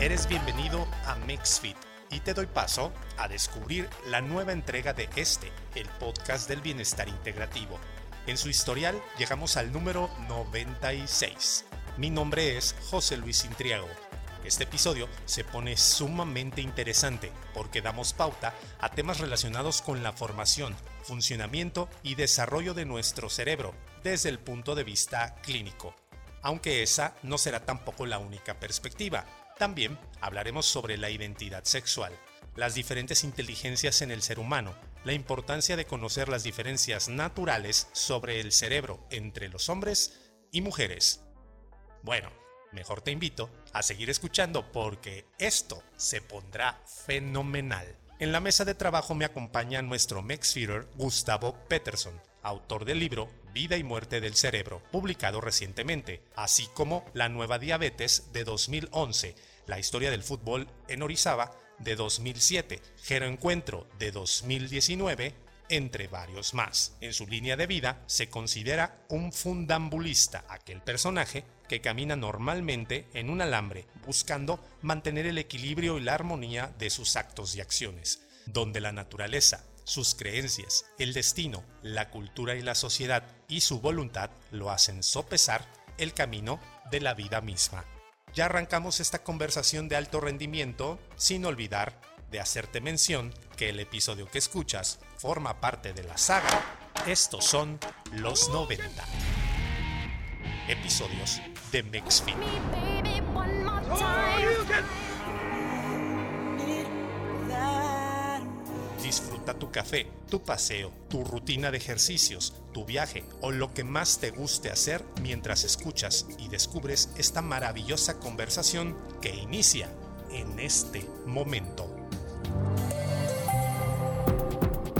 Eres bienvenido a MixFit y te doy paso a descubrir la nueva entrega de este, el podcast del bienestar integrativo. En su historial llegamos al número 96. Mi nombre es José Luis Intriago. Este episodio se pone sumamente interesante porque damos pauta a temas relacionados con la formación, funcionamiento y desarrollo de nuestro cerebro desde el punto de vista clínico. Aunque esa no será tampoco la única perspectiva, también hablaremos sobre la identidad sexual, las diferentes inteligencias en el ser humano, la importancia de conocer las diferencias naturales sobre el cerebro entre los hombres y mujeres. Bueno, mejor te invito a seguir escuchando porque esto se pondrá fenomenal. En la mesa de trabajo me acompaña nuestro Mexfeeder Gustavo Peterson, autor del libro Vida y Muerte del Cerebro, publicado recientemente, así como La Nueva Diabetes de 2011, La Historia del Fútbol en Orizaba de 2007, Gero Encuentro de 2019, entre varios más. En su línea de vida se considera un fundambulista, aquel personaje que camina normalmente en un alambre buscando mantener el equilibrio y la armonía de sus actos y acciones, donde la naturaleza, sus creencias, el destino, la cultura y la sociedad y su voluntad lo hacen sopesar el camino de la vida misma. Ya arrancamos esta conversación de alto rendimiento sin olvidar de hacerte mención que el episodio que escuchas forma parte de la saga Estos son los 90. Episodios de Mexfit. Disfruta tu café, tu paseo, tu rutina de ejercicios, tu viaje o lo que más te guste hacer mientras escuchas y descubres esta maravillosa conversación que inicia en este momento.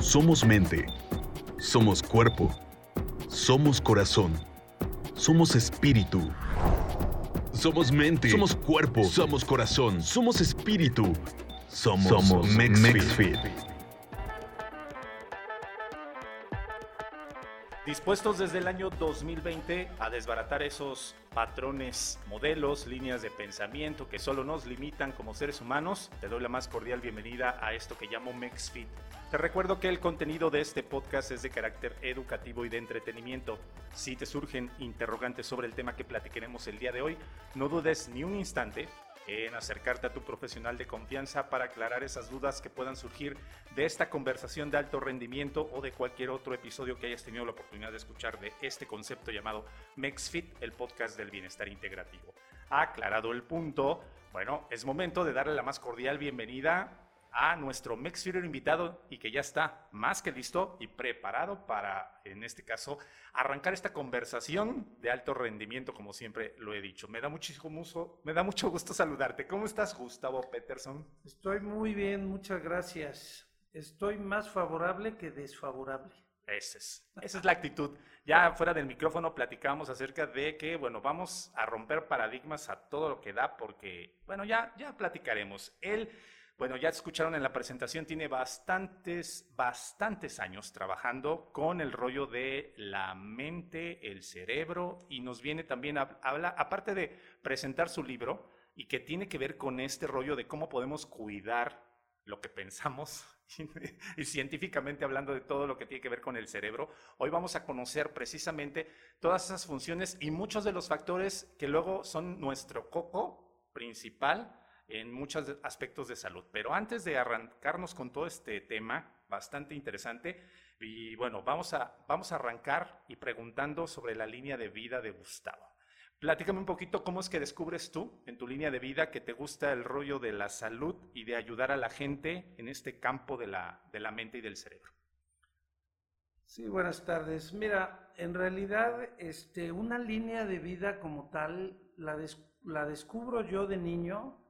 Somos mente, somos cuerpo, somos corazón, somos espíritu. Somos mente, somos cuerpo, somos corazón, somos espíritu. Somos, somos Mexfit. Dispuestos desde el año 2020 a desbaratar esos patrones, modelos, líneas de pensamiento que solo nos limitan como seres humanos, te doy la más cordial bienvenida a esto que llamo MexFit. Te recuerdo que el contenido de este podcast es de carácter educativo y de entretenimiento. Si te surgen interrogantes sobre el tema que platicaremos el día de hoy, no dudes ni un instante en acercarte a tu profesional de confianza para aclarar esas dudas que puedan surgir de esta conversación de alto rendimiento o de cualquier otro episodio que hayas tenido la oportunidad de escuchar de este concepto llamado MexFit, el podcast del bienestar integrativo. Aclarado el punto, bueno, es momento de darle la más cordial bienvenida a nuestro Mexfeeder invitado y que ya está más que listo y preparado para, en este caso, arrancar esta conversación de alto rendimiento, como siempre lo he dicho. Me da muchísimo gusto, me da mucho gusto saludarte. ¿Cómo estás, Gustavo Peterson? Estoy muy bien, muchas gracias. Estoy más favorable que desfavorable. Esa es, esa es la actitud. Ya fuera del micrófono platicamos acerca de que, bueno, vamos a romper paradigmas a todo lo que da porque, bueno, ya, ya platicaremos. Él... Bueno, ya escucharon en la presentación, tiene bastantes, bastantes años trabajando con el rollo de la mente, el cerebro, y nos viene también a hablar, aparte de presentar su libro, y que tiene que ver con este rollo de cómo podemos cuidar lo que pensamos, y científicamente hablando de todo lo que tiene que ver con el cerebro, hoy vamos a conocer precisamente todas esas funciones y muchos de los factores que luego son nuestro coco principal en muchos aspectos de salud. Pero antes de arrancarnos con todo este tema bastante interesante, y bueno, vamos a, vamos a arrancar y preguntando sobre la línea de vida de Gustavo. Platícame un poquito cómo es que descubres tú en tu línea de vida que te gusta el rollo de la salud y de ayudar a la gente en este campo de la, de la mente y del cerebro. Sí, buenas tardes. Mira, en realidad este, una línea de vida como tal la, la descubro yo de niño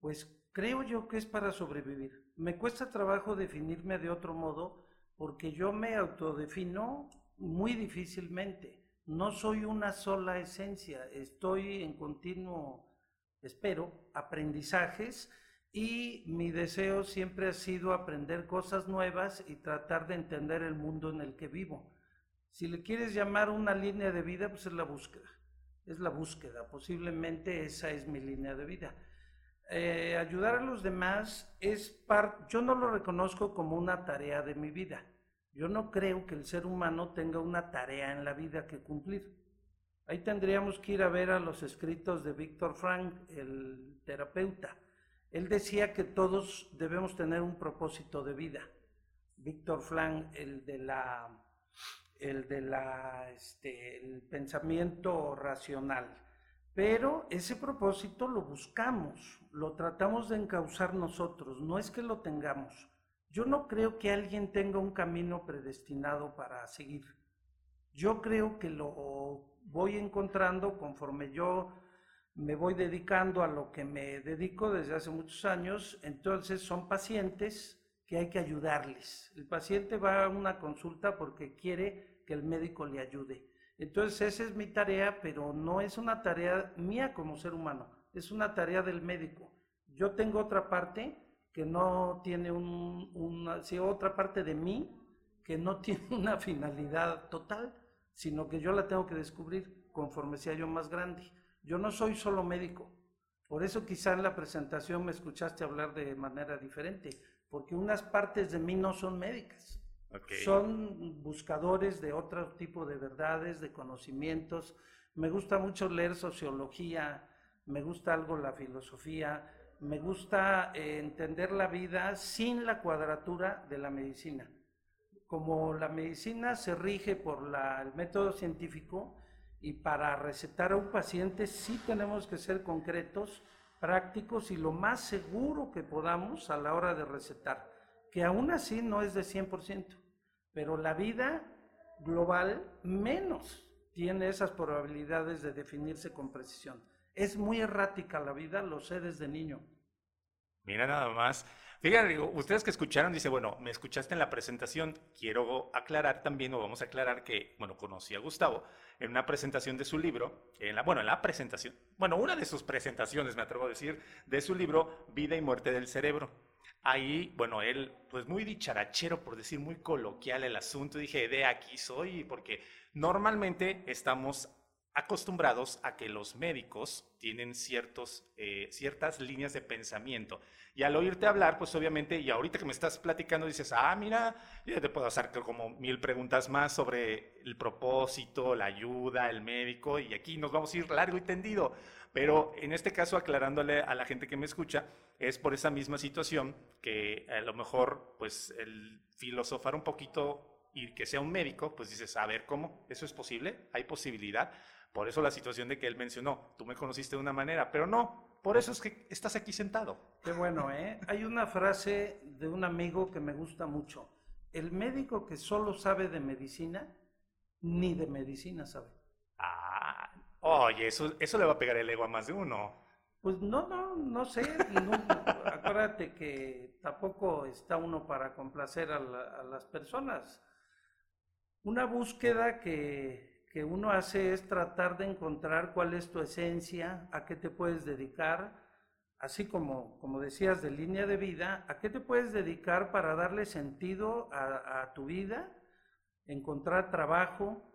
pues creo yo que es para sobrevivir. Me cuesta trabajo definirme de otro modo porque yo me autodefino muy difícilmente. No soy una sola esencia, estoy en continuo, espero, aprendizajes y mi deseo siempre ha sido aprender cosas nuevas y tratar de entender el mundo en el que vivo. Si le quieres llamar una línea de vida, pues es la búsqueda. Es la búsqueda, posiblemente esa es mi línea de vida. Eh, ayudar a los demás es parte, yo no lo reconozco como una tarea de mi vida. Yo no creo que el ser humano tenga una tarea en la vida que cumplir. Ahí tendríamos que ir a ver a los escritos de Víctor Frank, el terapeuta. Él decía que todos debemos tener un propósito de vida. Víctor Frank, el de la, el de la, este, el pensamiento racional. Pero ese propósito lo buscamos, lo tratamos de encauzar nosotros, no es que lo tengamos. Yo no creo que alguien tenga un camino predestinado para seguir. Yo creo que lo voy encontrando conforme yo me voy dedicando a lo que me dedico desde hace muchos años, entonces son pacientes que hay que ayudarles. El paciente va a una consulta porque quiere que el médico le ayude. Entonces esa es mi tarea, pero no es una tarea mía como ser humano, es una tarea del médico. Yo tengo otra parte que no tiene un, una, sí, otra parte de mí que no tiene una finalidad total, sino que yo la tengo que descubrir conforme sea yo más grande. Yo no soy solo médico, por eso quizá en la presentación me escuchaste hablar de manera diferente, porque unas partes de mí no son médicas. Son buscadores de otro tipo de verdades, de conocimientos. Me gusta mucho leer sociología, me gusta algo la filosofía, me gusta eh, entender la vida sin la cuadratura de la medicina. Como la medicina se rige por el método científico y para recetar a un paciente sí tenemos que ser concretos, prácticos y lo más seguro que podamos a la hora de recetar, que aún así no es de 100% pero la vida global menos tiene esas probabilidades de definirse con precisión. Es muy errática la vida, lo sé desde niño. Mira nada más. Fíjense, ustedes que escucharon, dice, bueno, me escuchaste en la presentación, quiero aclarar también, o vamos a aclarar que, bueno, conocí a Gustavo en una presentación de su libro, en la, bueno, en la presentación, bueno, una de sus presentaciones, me atrevo a decir, de su libro Vida y Muerte del Cerebro. Ahí, bueno, él, pues muy dicharachero, por decir muy coloquial el asunto, dije, de aquí soy, porque normalmente estamos acostumbrados a que los médicos tienen ciertos, eh, ciertas líneas de pensamiento. Y al oírte hablar, pues obviamente, y ahorita que me estás platicando, dices, ah, mira, yo te puedo hacer como mil preguntas más sobre el propósito, la ayuda, el médico, y aquí nos vamos a ir largo y tendido. Pero en este caso, aclarándole a la gente que me escucha, es por esa misma situación que a lo mejor, pues, el filosofar un poquito y que sea un médico, pues dices, a ver, ¿cómo? ¿Eso es posible? ¿Hay posibilidad? Por eso la situación de que él mencionó, tú me conociste de una manera, pero no, por eso es que estás aquí sentado. Qué bueno, ¿eh? Hay una frase de un amigo que me gusta mucho. El médico que solo sabe de medicina, ni de medicina sabe. Ah, oye, eso, eso le va a pegar el ego a más de uno. Pues no, no, no sé. acuérdate que tampoco está uno para complacer a, a las personas. Una búsqueda que que uno hace es tratar de encontrar cuál es tu esencia, a qué te puedes dedicar, así como, como decías, de línea de vida, a qué te puedes dedicar para darle sentido a, tu vida, encontrar trabajo,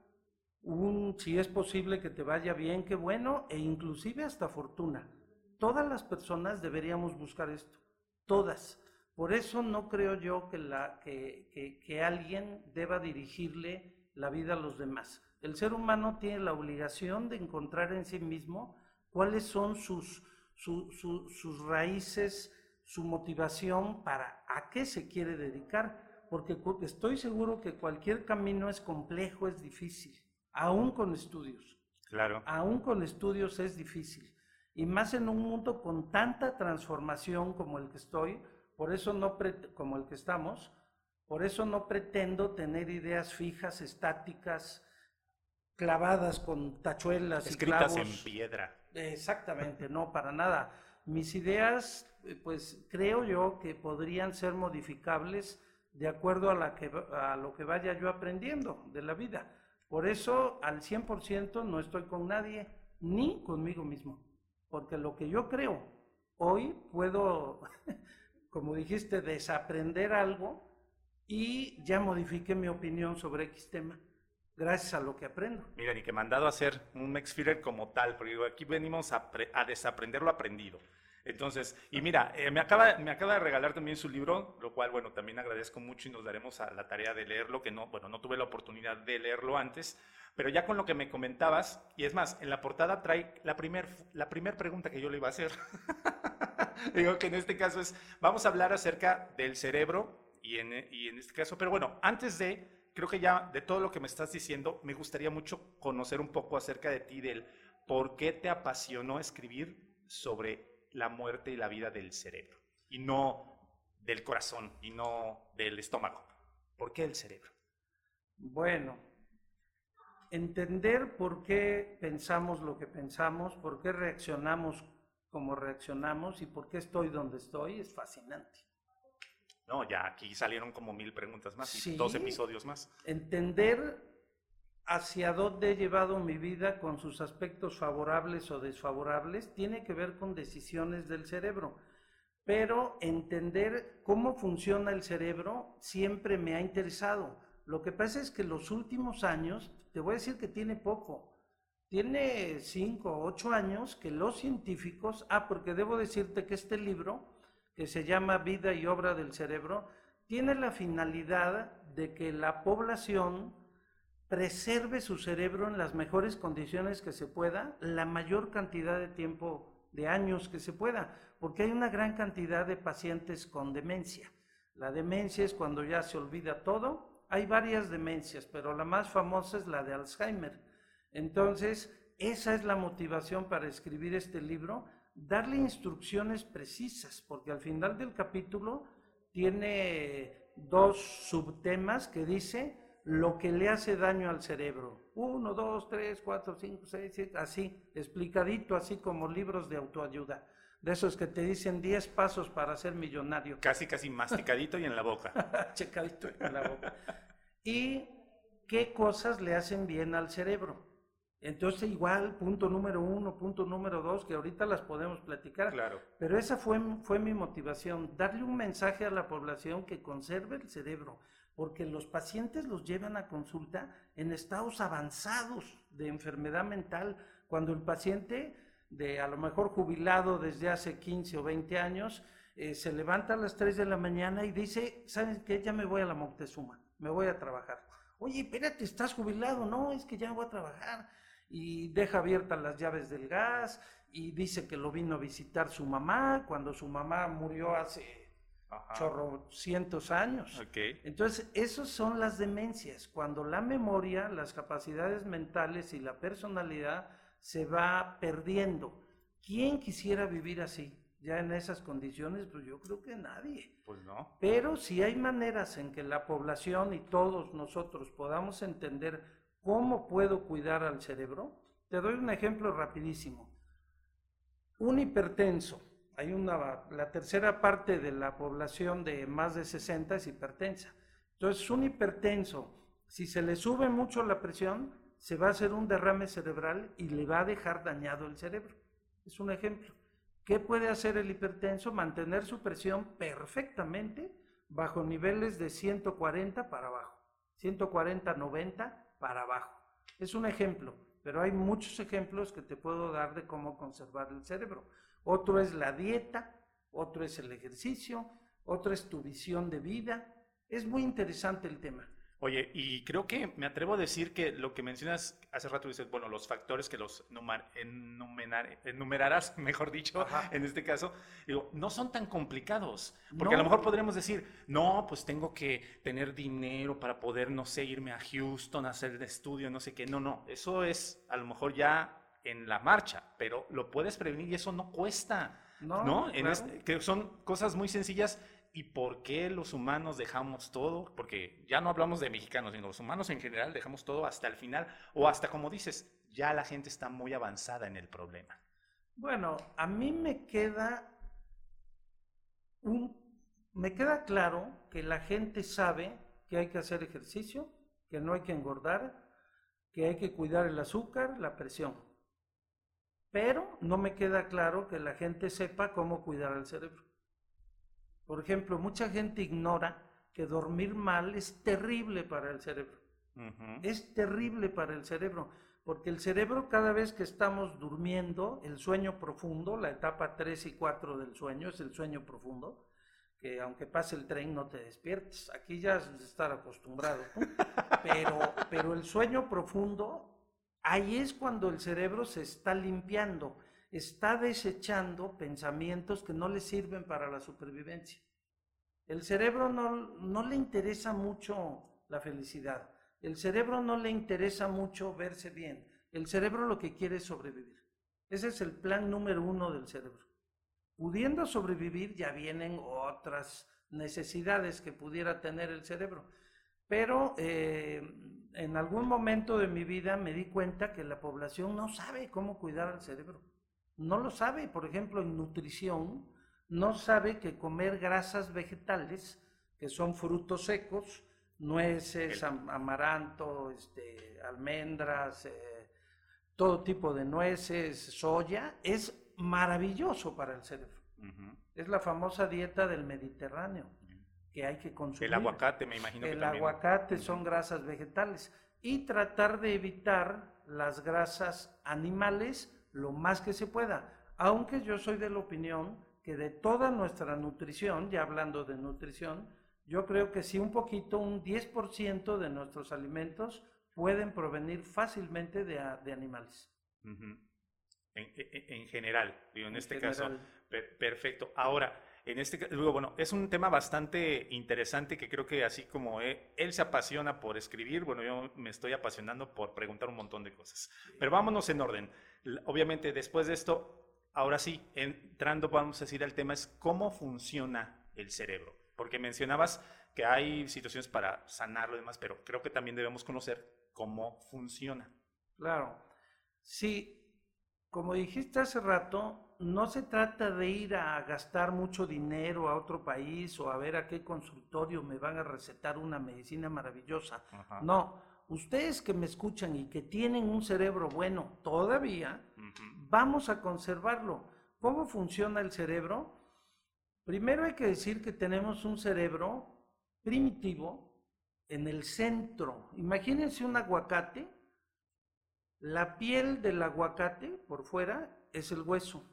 un, si es posible que te vaya bien, qué bueno, e inclusive hasta fortuna. Todas las personas deberíamos buscar esto, todas. Por eso no creo yo que, la, que, que alguien deba dirigirle la vida a los demás. El ser humano tiene la obligación de encontrar en sí mismo cuáles son sus, sus raíces, su motivación para a qué se quiere dedicar, porque estoy seguro que cualquier camino es complejo, es difícil, aún con estudios. Claro. Aún con estudios es difícil. Y más en un mundo con tanta transformación como el que estoy, por eso no como el que estamos, por eso no pretendo tener ideas fijas, estáticas, clavadas con tachuelas Escritas en piedra. Exactamente, no, para nada. Mis ideas, eh, pues creo yo que podrían ser modificables de acuerdo a, la que, a lo que vaya yo aprendiendo de la vida. Por eso, al 100% no estoy con nadie, ni conmigo mismo. Porque lo que yo creo, hoy puedo, como dijiste, desaprender algo y ya modifique mi opinión sobre X tema gracias a lo que aprendo. Mira, ni que mandado a hacer un Mexfirer como tal, porque aquí venimos a, desaprender lo aprendido. Entonces, y mira, eh, me, acaba, me acaba de regalar también su libro, lo cual, bueno, también agradezco mucho y nos daremos a la tarea de leerlo, que no, bueno, no tuve la oportunidad de leerlo antes, pero ya con lo que me comentabas, y es más, en la portada trae la primera la primer pregunta que yo le iba a hacer. Digo que en este caso es, vamos a hablar acerca del cerebro y en, este caso, pero bueno, antes de, creo que ya de todo lo que me estás diciendo, me gustaría mucho conocer un poco acerca de ti, del por qué te apasionó escribir sobre la muerte y la vida del cerebro y no del corazón y no del estómago. ¿Por qué el cerebro? Bueno, entender por qué pensamos lo que pensamos, por qué reaccionamos como reaccionamos y por qué estoy donde estoy es fascinante. No, ya aquí salieron como mil preguntas más y dos episodios más. Entender hacia dónde he llevado mi vida con sus aspectos favorables o desfavorables tiene que ver con decisiones del cerebro. Pero entender cómo funciona el cerebro siempre me ha interesado. Lo que pasa es que los últimos años, te voy a decir que tiene poco, tiene cinco o ocho años que los científicos, ah, porque debo decirte que este libro, que se llama Vida y Obra del Cerebro, tiene la finalidad de que la población preserve su cerebro en las mejores condiciones que se pueda, la mayor cantidad de tiempo, de años que se pueda, porque hay una gran cantidad de pacientes con demencia. La demencia es cuando ya se olvida todo. Hay varias demencias, pero la más famosa es la de Alzheimer. Entonces, esa es la motivación para escribir este libro, darle instrucciones precisas, porque al final del capítulo tiene dos subtemas que dice lo que le hace daño al cerebro. Uno, dos, tres, cuatro, cinco, seis, siete, así, explicadito, así como libros de autoayuda. De esos que te dicen 10 pasos para ser millonario. Casi, casi masticadito y en la boca. Checadito en la boca. Y qué cosas le hacen bien al cerebro. Entonces, igual, punto número uno, punto número dos, que ahorita las podemos platicar. Claro. Pero esa fue, fue mi motivación, darle un mensaje a la población que conserve el cerebro porque los pacientes los llevan a consulta en estados avanzados de enfermedad mental, cuando el paciente, de a lo mejor jubilado desde hace 15 o 20 años, eh, se levanta a las 3 de la mañana y dice, ¿sabes qué? Ya me voy a la Moctezuma, me voy a trabajar. Oye, espérate, ¿estás jubilado? No, es que ya voy a trabajar. Y deja abiertas las llaves del gas y dice que lo vino a visitar su mamá cuando su mamá murió hace chorro cientos años. Entonces, esas son las demencias, cuando la memoria, las capacidades mentales y la personalidad se va perdiendo. ¿Quién quisiera vivir así? Ya en esas condiciones, pues yo creo que nadie. Pues no. Pero si hay maneras en que la población y todos nosotros podamos entender cómo puedo cuidar al cerebro, te doy un ejemplo rapidísimo. Un hipertenso hay una, la tercera parte de la población de más de 60 es hipertensa. Entonces, un hipertenso, si se le sube mucho la presión, se va a hacer un derrame cerebral y le va a dejar dañado el cerebro. Es un ejemplo. ¿Qué puede hacer el hipertenso? Mantener su presión perfectamente bajo niveles de 140 para abajo. 140, 90 para abajo. Es un ejemplo, pero hay muchos ejemplos que te puedo dar de cómo conservar el cerebro otro es la dieta, otro es el ejercicio, otro es tu visión de vida. Es muy interesante el tema. Oye, y creo que me atrevo a decir que lo que mencionas hace rato, dices, bueno, los factores que los enumerarás, mejor dicho, en este caso, digo, no son tan complicados. Porque a lo mejor podríamos decir, no, pues tengo que tener dinero para poder, no sé, irme a Houston a hacer el estudio, no sé qué. No, no, eso es a lo mejor ya en la marcha, pero lo puedes prevenir y eso no cuesta. No, este, que son cosas muy sencillas. ¿Y por qué los humanos dejamos todo? Porque ya no hablamos de mexicanos, sino los humanos en general dejamos todo hasta el final o hasta como dices, ya la gente está muy avanzada en el problema. Bueno, a mí me queda un, me queda claro que la gente sabe que hay que hacer ejercicio, que no hay que engordar, que hay que cuidar el azúcar, la presión pero no me queda claro que la gente sepa cómo cuidar el cerebro. Por ejemplo, mucha gente ignora que dormir mal es terrible para el cerebro. Es terrible para el cerebro. porque el cerebro cada vez que estamos durmiendo, el sueño profundo, la etapa 3 y 4 del sueño es el sueño profundo, que aunque pase el tren no te despiertes, aquí ya es de estar acostumbrado, pero, pero el sueño profundo, ahí es cuando el cerebro se está limpiando, está desechando pensamientos que no le sirven para la supervivencia. El cerebro no, no le interesa mucho la felicidad. El cerebro no le interesa mucho verse bien. El cerebro lo que quiere es sobrevivir. Ese es el plan número uno del cerebro. Pudiendo sobrevivir ya vienen otras necesidades que pudiera tener el cerebro. Pero eh, en algún momento de mi vida me di cuenta que la población no sabe cómo cuidar al cerebro. No lo sabe, por ejemplo, en nutrición, no sabe que comer grasas vegetales, que son frutos secos, nueces, amaranto, este, almendras, eh, todo tipo de nueces, soya, es maravilloso para el cerebro. Es la famosa dieta del Mediterráneo que hay que consumir. El aguacate, me imagino. El aguacate son grasas vegetales y tratar de evitar las grasas animales lo más que se pueda. Aunque yo soy de la opinión que de toda nuestra nutrición, ya hablando de nutrición, yo creo que sí un poquito, un 10% de nuestros alimentos pueden provenir fácilmente de, animales. en, general, digo, en, este caso, perfecto. Ahora, en este caso, bueno, es un tema bastante interesante que creo que así como él, se apasiona por escribir, bueno, yo me estoy apasionando por preguntar un montón de cosas. Pero vámonos en orden. Obviamente, después de esto, ahora sí, entrando, vamos a decir, al tema es cómo funciona el cerebro. Porque mencionabas que hay situaciones para sanarlo y demás, pero creo que también debemos conocer cómo funciona. Claro. Sí, como dijiste hace rato, no se trata de ir a gastar mucho dinero a otro país o a ver a qué consultorio me van a recetar una medicina maravillosa. No, ustedes que me escuchan y que tienen un cerebro bueno todavía, vamos a conservarlo. ¿Cómo funciona el cerebro? Primero hay que decir que tenemos un cerebro primitivo en el centro. Imagínense un aguacate. La piel del aguacate por fuera es el hueso.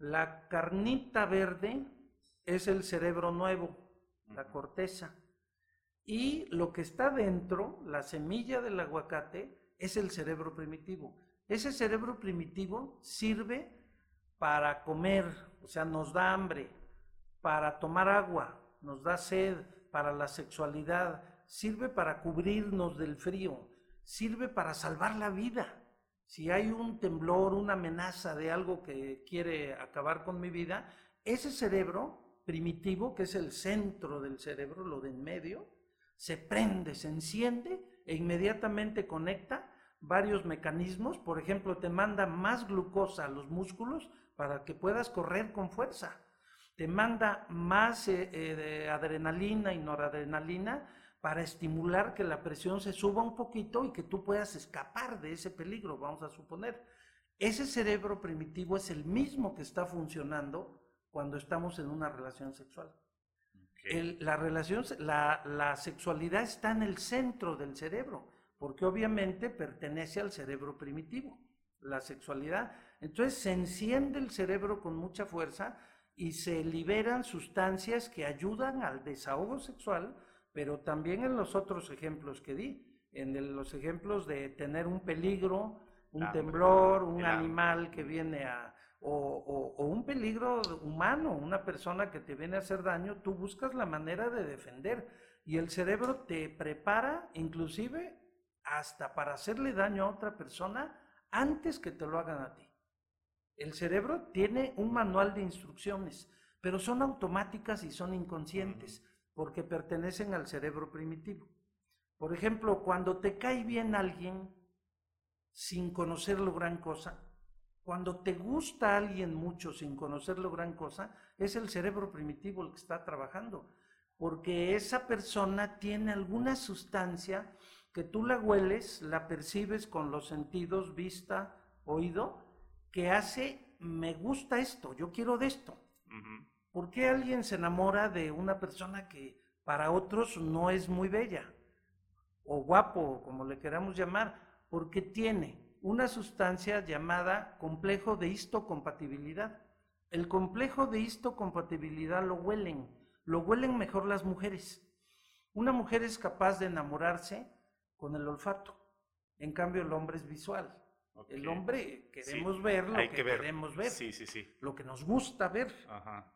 La carnita verde es el cerebro nuevo, la corteza. Y lo que está dentro, la semilla del aguacate, es el cerebro primitivo. Ese cerebro primitivo sirve para comer, o sea, nos da hambre, para tomar agua, nos da sed, para la sexualidad, sirve para cubrirnos del frío, sirve para salvar la vida. Si hay un temblor, una amenaza de algo que quiere acabar con mi vida, ese cerebro primitivo, que es el centro del cerebro, lo de en medio, se prende, se enciende e inmediatamente conecta varios mecanismos. Por ejemplo, te manda más glucosa a los músculos para que puedas correr con fuerza. Te manda más eh, eh, adrenalina y noradrenalina para estimular que la presión se suba un poquito y que tú puedas escapar de ese peligro, vamos a suponer. Ese cerebro primitivo es el mismo que está funcionando cuando estamos en una relación sexual. la, relación, la, la sexualidad está en el centro del cerebro, porque obviamente pertenece al cerebro primitivo, la sexualidad. Entonces se enciende el cerebro con mucha fuerza y se liberan sustancias que ayudan al desahogo sexual, pero también en los otros ejemplos que di, en los ejemplos de tener un peligro, un temblor, un animal que viene a, o, o, un peligro humano, una persona que te viene a hacer daño, tú buscas la manera de defender. Y el cerebro te prepara inclusive hasta para hacerle daño a otra persona antes que te lo hagan a ti. El cerebro tiene un manual de instrucciones, pero son automáticas y son inconscientes porque pertenecen al cerebro primitivo. Por ejemplo, cuando te cae bien alguien sin conocerlo gran cosa, cuando te gusta alguien mucho sin conocerlo gran cosa, es el cerebro primitivo el que está trabajando, porque esa persona tiene alguna sustancia que tú la hueles, la percibes con los sentidos, vista, oído, que hace, me gusta esto, yo quiero de esto. ¿Por qué alguien se enamora de una persona que para otros no es muy bella? O guapo, como le queramos llamar. porque tiene una sustancia llamada complejo de histocompatibilidad. El complejo de histocompatibilidad lo huelen, lo huelen mejor las mujeres. Una mujer es capaz de enamorarse con el olfato, en cambio el hombre es visual. El hombre queremos ver lo que, queremos ver, sí, sí, sí. lo que nos gusta ver,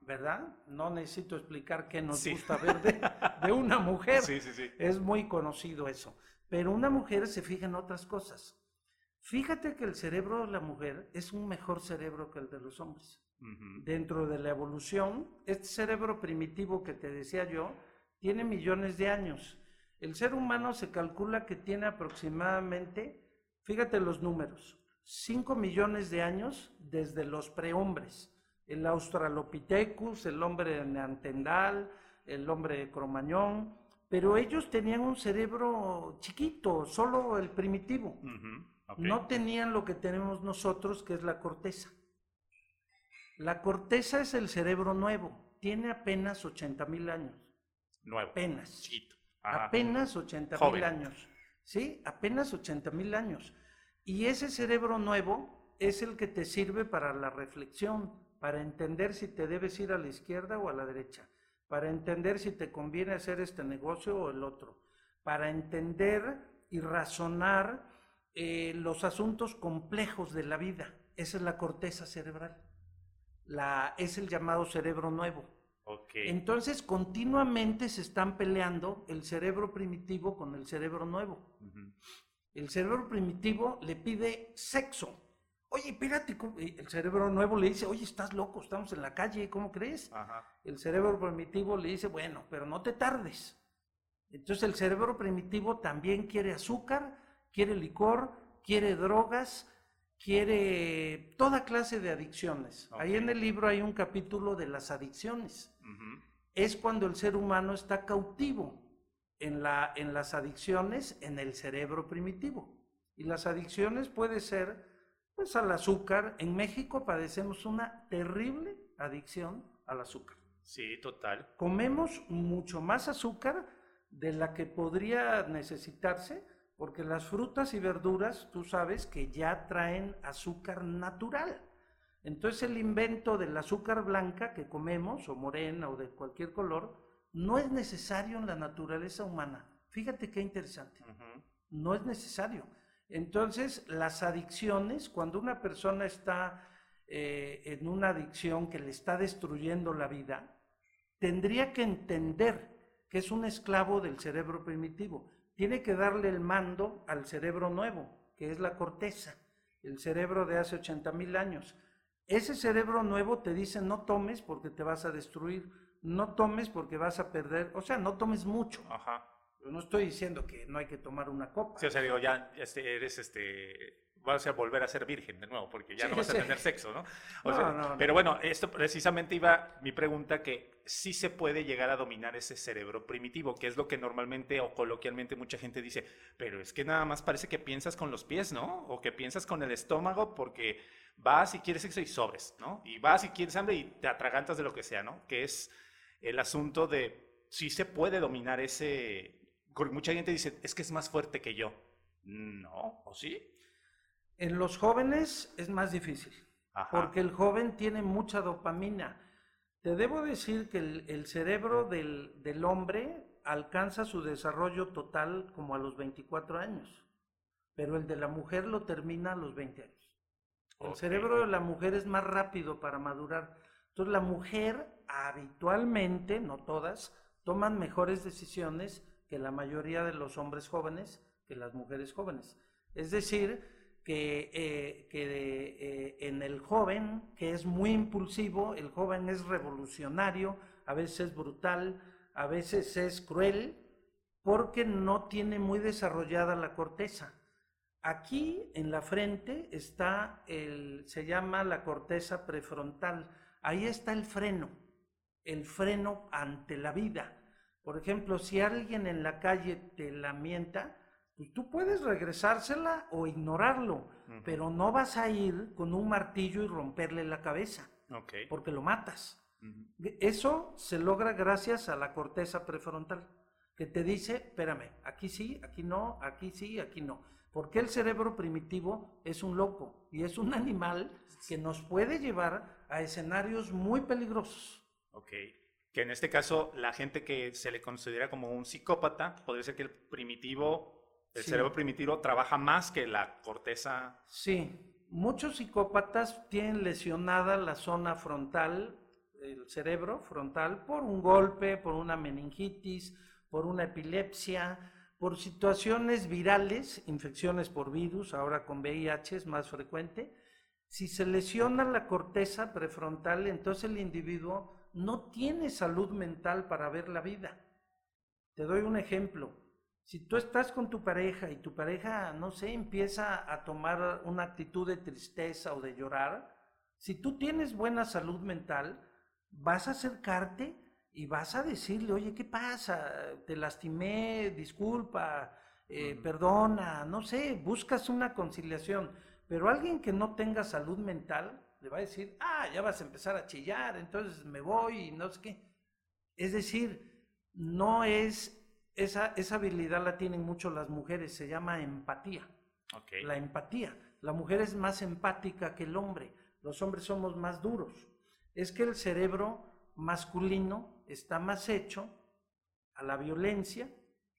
¿verdad? No necesito explicar qué nos gusta ver de, una mujer, es muy conocido eso. Pero una mujer se fija en otras cosas. Fíjate que el cerebro de la mujer es un mejor cerebro que el de los hombres. Dentro de la evolución, este cerebro primitivo que te decía yo, tiene millones de años. El ser humano se calcula que tiene aproximadamente Fíjate los números. 5 millones de años desde los prehombres. El Australopithecus, el hombre de Neandertal, el hombre de Cromañón, pero ellos tenían un cerebro chiquito, solo el primitivo. No tenían lo que tenemos nosotros, que es la corteza. La corteza es el cerebro nuevo, tiene apenas 80 mil años. Nuevo. Apenas. Chiquito. Apenas 80 mil años. ¿Sí? Apenas 80 mil años. Y ese cerebro nuevo es el que te sirve para la reflexión, para entender si te debes ir a la izquierda o a la derecha, para entender si te conviene hacer este negocio o el otro, para entender y razonar eh, los asuntos complejos de la vida. Esa es la corteza cerebral. La, es el llamado cerebro nuevo. Entonces, continuamente se están peleando el cerebro primitivo con el cerebro nuevo. El cerebro primitivo le pide sexo. Oye, espérate, el cerebro nuevo le dice, oye, estás loco, estamos en la calle, ¿cómo crees? El cerebro primitivo le dice, bueno, pero no te tardes. Entonces el cerebro primitivo también quiere azúcar, quiere licor, quiere drogas, quiere toda clase de adicciones. Ahí en el libro hay un capítulo de las adicciones. Es cuando el ser humano está cautivo en, la, en las adicciones en el cerebro primitivo. Y las adicciones puede ser pues al azúcar. En México padecemos una terrible adicción al azúcar. Sí, total. Comemos mucho más azúcar de la que podría necesitarse porque las frutas y verduras, tú sabes que ya traen azúcar natural. Entonces el invento del azúcar blanca que comemos, o morena, o de cualquier color, no es necesario en la naturaleza humana. Fíjate qué interesante. No es necesario. Entonces, las adicciones, cuando una persona está eh, en una adicción que le está destruyendo la vida, tendría que entender que es un esclavo del cerebro primitivo tiene que darle el mando al cerebro nuevo, que es la corteza, el cerebro de hace 80 mil años. Ese cerebro nuevo te dice no tomes porque te vas a destruir, no tomes porque vas a perder, o sea, no tomes mucho. Ajá. Yo no estoy diciendo que no hay que tomar una copa. Sí, o sea, digo, ya este, eres este vas a volver a ser virgen de nuevo, porque ya no vas a tener sexo, ¿no? pero bueno, esto precisamente iba mi pregunta que sí se puede llegar a dominar ese cerebro primitivo, que es lo que normalmente o coloquialmente mucha gente dice, pero es que nada más parece que piensas con los pies, ¿no? O que piensas con el estómago porque vas y quieres sexo y sobres, ¿no? Y vas y quieres hambre y te atragantas de lo que sea, ¿no? Que es el asunto de si se puede dominar ese... Mucha gente dice, es que es más fuerte que yo. No, ¿o sí? En los jóvenes es más difícil, porque el joven tiene mucha dopamina. Te debo decir que el, cerebro del, hombre alcanza su desarrollo total como a los 24 años, pero el de la mujer lo termina a los 20 años. El cerebro de la mujer es más rápido para madurar. Entonces la mujer habitualmente, no todas, toman mejores decisiones que la mayoría de los hombres jóvenes, que las mujeres jóvenes. Es decir, que, eh, eh, en el joven, que es muy impulsivo, el joven es revolucionario, a veces es brutal, a veces es cruel, porque no tiene muy desarrollada la corteza. Aquí en la frente está el, se llama la corteza prefrontal. Ahí está el freno, el freno ante la vida. Por ejemplo, si alguien en la calle te lamenta, pues tú puedes regresársela o ignorarlo, pero no vas a ir con un martillo y romperle la cabeza, porque lo matas. Eso se logra gracias a la corteza prefrontal, que te dice, espérame, aquí sí, aquí no, aquí sí, aquí no. Porque el cerebro primitivo es un loco y es un animal que nos puede llevar a escenarios muy peligrosos. Ok. Que en este caso, la gente que se le considera como un psicópata, podría ser que el primitivo, el cerebro primitivo, trabaja más que la corteza. Sí, muchos psicópatas tienen lesionada la zona frontal, el cerebro frontal, por un golpe, por una meningitis, por una epilepsia, por situaciones virales, infecciones por virus, ahora con VIH es más frecuente. Si se lesiona la corteza prefrontal, entonces el individuo no tiene salud mental para ver la vida. Te doy un ejemplo. Si tú estás con tu pareja y tu pareja, no sé, empieza a tomar una actitud de tristeza o de llorar, si tú tienes buena salud mental, vas a acercarte y vas a decirle, oye, ¿qué pasa? Te lastimé, disculpa, eh, perdona, no sé, buscas una conciliación. Pero alguien que no tenga salud mental, le va a decir, ah, ya vas a empezar a chillar, entonces me voy y no sé qué. Es decir, no es, esa, esa habilidad la tienen mucho las mujeres, se llama empatía. La empatía. La mujer es más empática que el hombre, los hombres somos más duros. Es que el cerebro masculino está más hecho a la violencia.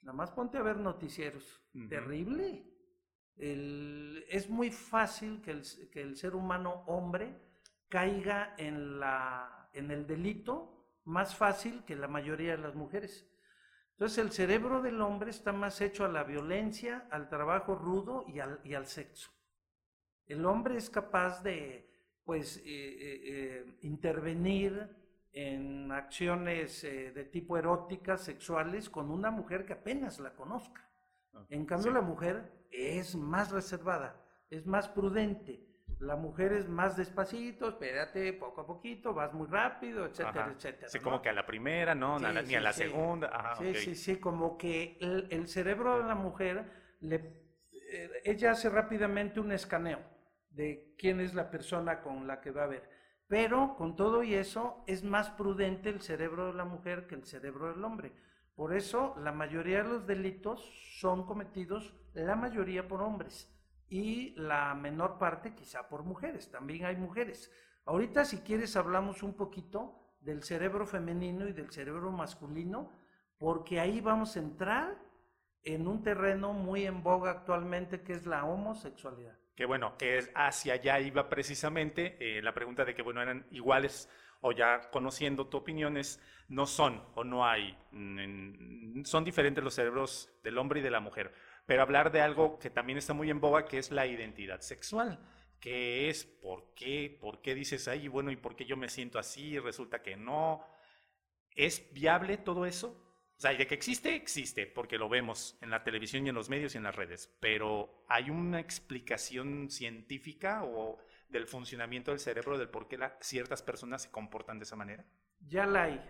Nada más ponte a ver noticieros. Terrible es muy fácil que el, ser humano hombre caiga en, la, en el delito más fácil que la mayoría de las mujeres. Entonces el cerebro del hombre está más hecho a la violencia, al trabajo rudo y al, y al sexo. El hombre es capaz de, pues, eh, eh, eh, intervenir en acciones de tipo eróticas, sexuales, con una mujer que apenas la conozca. En cambio, la mujer es más reservada, es más prudente. La mujer es más despacito, espérate poco a poquito, vas muy rápido, etcétera, etcétera. Sí, como que a la primera, ¿no? ni a la segunda. sí, sí, sí, como que el, cerebro de la mujer, le, eh, ella hace rápidamente un escaneo de quién es la persona con la que va a ver. Pero con todo y eso, es más prudente el cerebro de la mujer que el cerebro del hombre. Por eso la mayoría de los delitos son cometidos, la mayoría por hombres y la menor parte quizá por mujeres. También hay mujeres. Ahorita si quieres hablamos un poquito del cerebro femenino y del cerebro masculino, porque ahí vamos a entrar en un terreno muy en boga actualmente que es la homosexualidad. Que bueno, que es hacia allá iba precisamente eh, la pregunta de que bueno, eran iguales o ya conociendo tu opinión es, no son o no hay, mm, son diferentes los cerebros del hombre y de la mujer. Pero hablar de algo que también está muy en boga, que es la identidad sexual. ¿Qué es? ¿Por qué? ¿Por qué dices, ahí bueno, ¿y por qué yo me siento así? Resulta que no. ¿Es viable todo eso? O sea, de que existe, existe, porque lo vemos en la televisión y en los medios y en las redes. Pero ¿hay una explicación científica o del funcionamiento del cerebro, del por qué ciertas personas se comportan de esa manera? Ya la hay.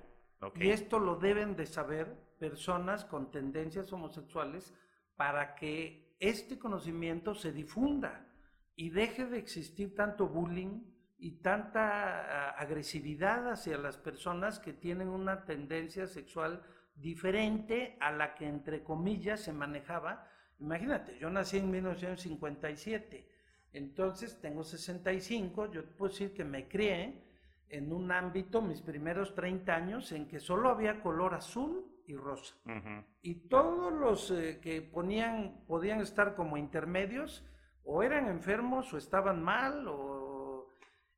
Y esto lo deben de saber personas con tendencias homosexuales para que este conocimiento se difunda y deje de existir tanto bullying y tanta ah, agresividad hacia las personas que tienen una tendencia sexual diferente a la que entre comillas se manejaba. Imagínate, yo nací en 1957 entonces tengo 65, yo puedo decir que me crié en un ámbito, mis primeros 30 años, en que solo había color azul y rosa. Y todos los eh, que ponían, podían estar como intermedios, o eran enfermos, o estaban mal, o...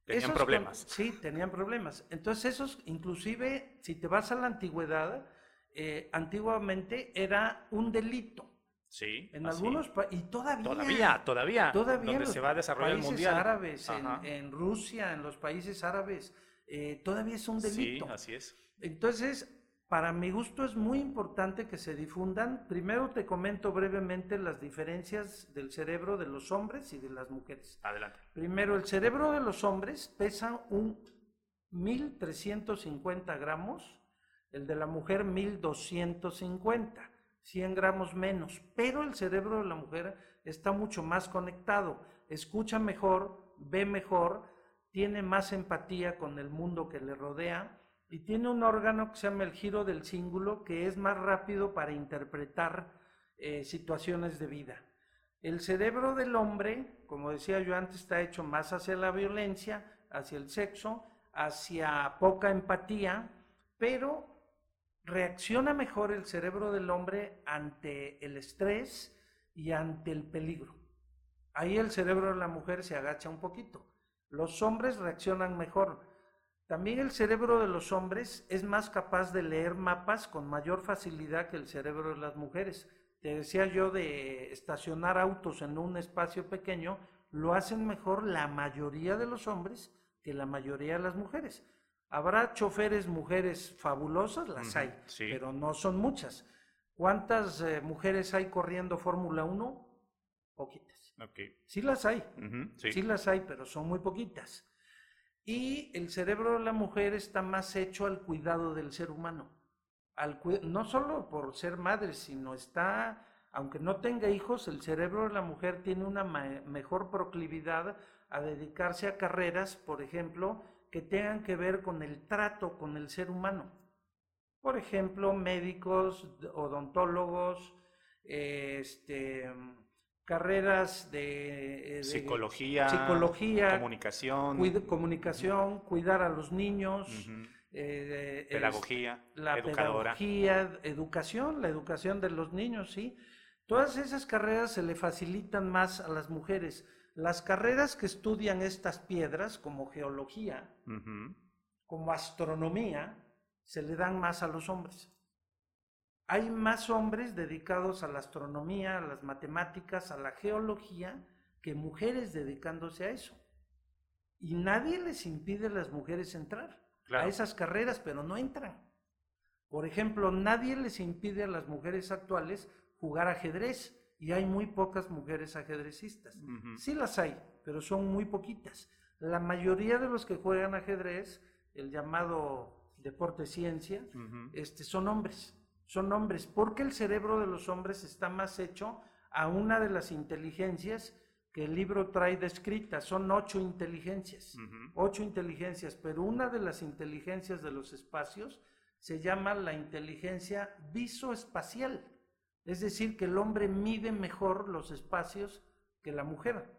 Tenían problemas. sí, tenían problemas. Entonces esos, inclusive, si te vas a la antigüedad, eh, antiguamente era un delito Sí. En algunos países, y todavía. Todavía, todavía. Todavía. Donde se va a desarrollar el mundial. árabes, en, Rusia, en los países árabes, eh, todavía es un delito. Sí, así es. Entonces, para mi gusto es muy importante que se difundan. Primero te comento brevemente las diferencias del cerebro de los hombres y de las mujeres. Adelante. Primero, el cerebro de los hombres pesa un 1350 gramos, el de la mujer 1250. 100 gramos menos, pero el cerebro de la mujer está mucho más conectado, escucha mejor, ve mejor, tiene más empatía con el mundo que le rodea y tiene un órgano que se llama el giro del cíngulo que es más rápido para interpretar eh, situaciones de vida. El cerebro del hombre, como decía yo antes, está hecho más hacia la violencia, hacia el sexo, hacia poca empatía, pero reacciona mejor el cerebro del hombre ante el estrés y ante el peligro. Ahí el cerebro de la mujer se agacha un poquito. Los hombres reaccionan mejor. También el cerebro de los hombres es más capaz de leer mapas con mayor facilidad que el cerebro de las mujeres. Te decía yo de estacionar autos en un espacio pequeño, lo hacen mejor la mayoría de los hombres que la mayoría de las mujeres. Habrá choferes mujeres fabulosas, las hay, pero no son muchas. ¿Cuántas eh, mujeres hay corriendo Fórmula 1? Poquitas. Sí las hay, sí. las hay, pero son muy poquitas. Y el cerebro de la mujer está más hecho al cuidado del ser humano. Al, no solo por ser madre, sino está, aunque no tenga hijos, el cerebro de la mujer tiene una mejor proclividad a dedicarse a carreras, por ejemplo, que tengan que ver con el trato con el ser humano. Por ejemplo, médicos, odontólogos, este, carreras de, psicología, psicología, comunicación, comunicación, cuidar a los niños, eh, pedagogía, la pedagogía, educación, la educación de los niños, sí. Todas esas carreras se le facilitan más a las mujeres. Las carreras que estudian estas piedras, como geología, como astronomía, se le dan más a los hombres. Hay más hombres dedicados a la astronomía, a las matemáticas, a la geología, que mujeres dedicándose a eso. Y nadie les impide a las mujeres entrar a esas carreras, pero no entran. Por ejemplo, nadie les impide a las mujeres actuales jugar ajedrez y hay muy pocas mujeres ajedrecistas. Sí las hay, pero son muy poquitas. La mayoría de los que juegan ajedrez, el llamado deporte ciencia, este, son hombres. Son hombres, porque el cerebro de los hombres está más hecho a una de las inteligencias que el libro trae descritas. Son ocho inteligencias, ocho inteligencias, pero una de las inteligencias de los espacios se llama la inteligencia visoespacial es decir, que el hombre mide mejor los espacios que la mujer,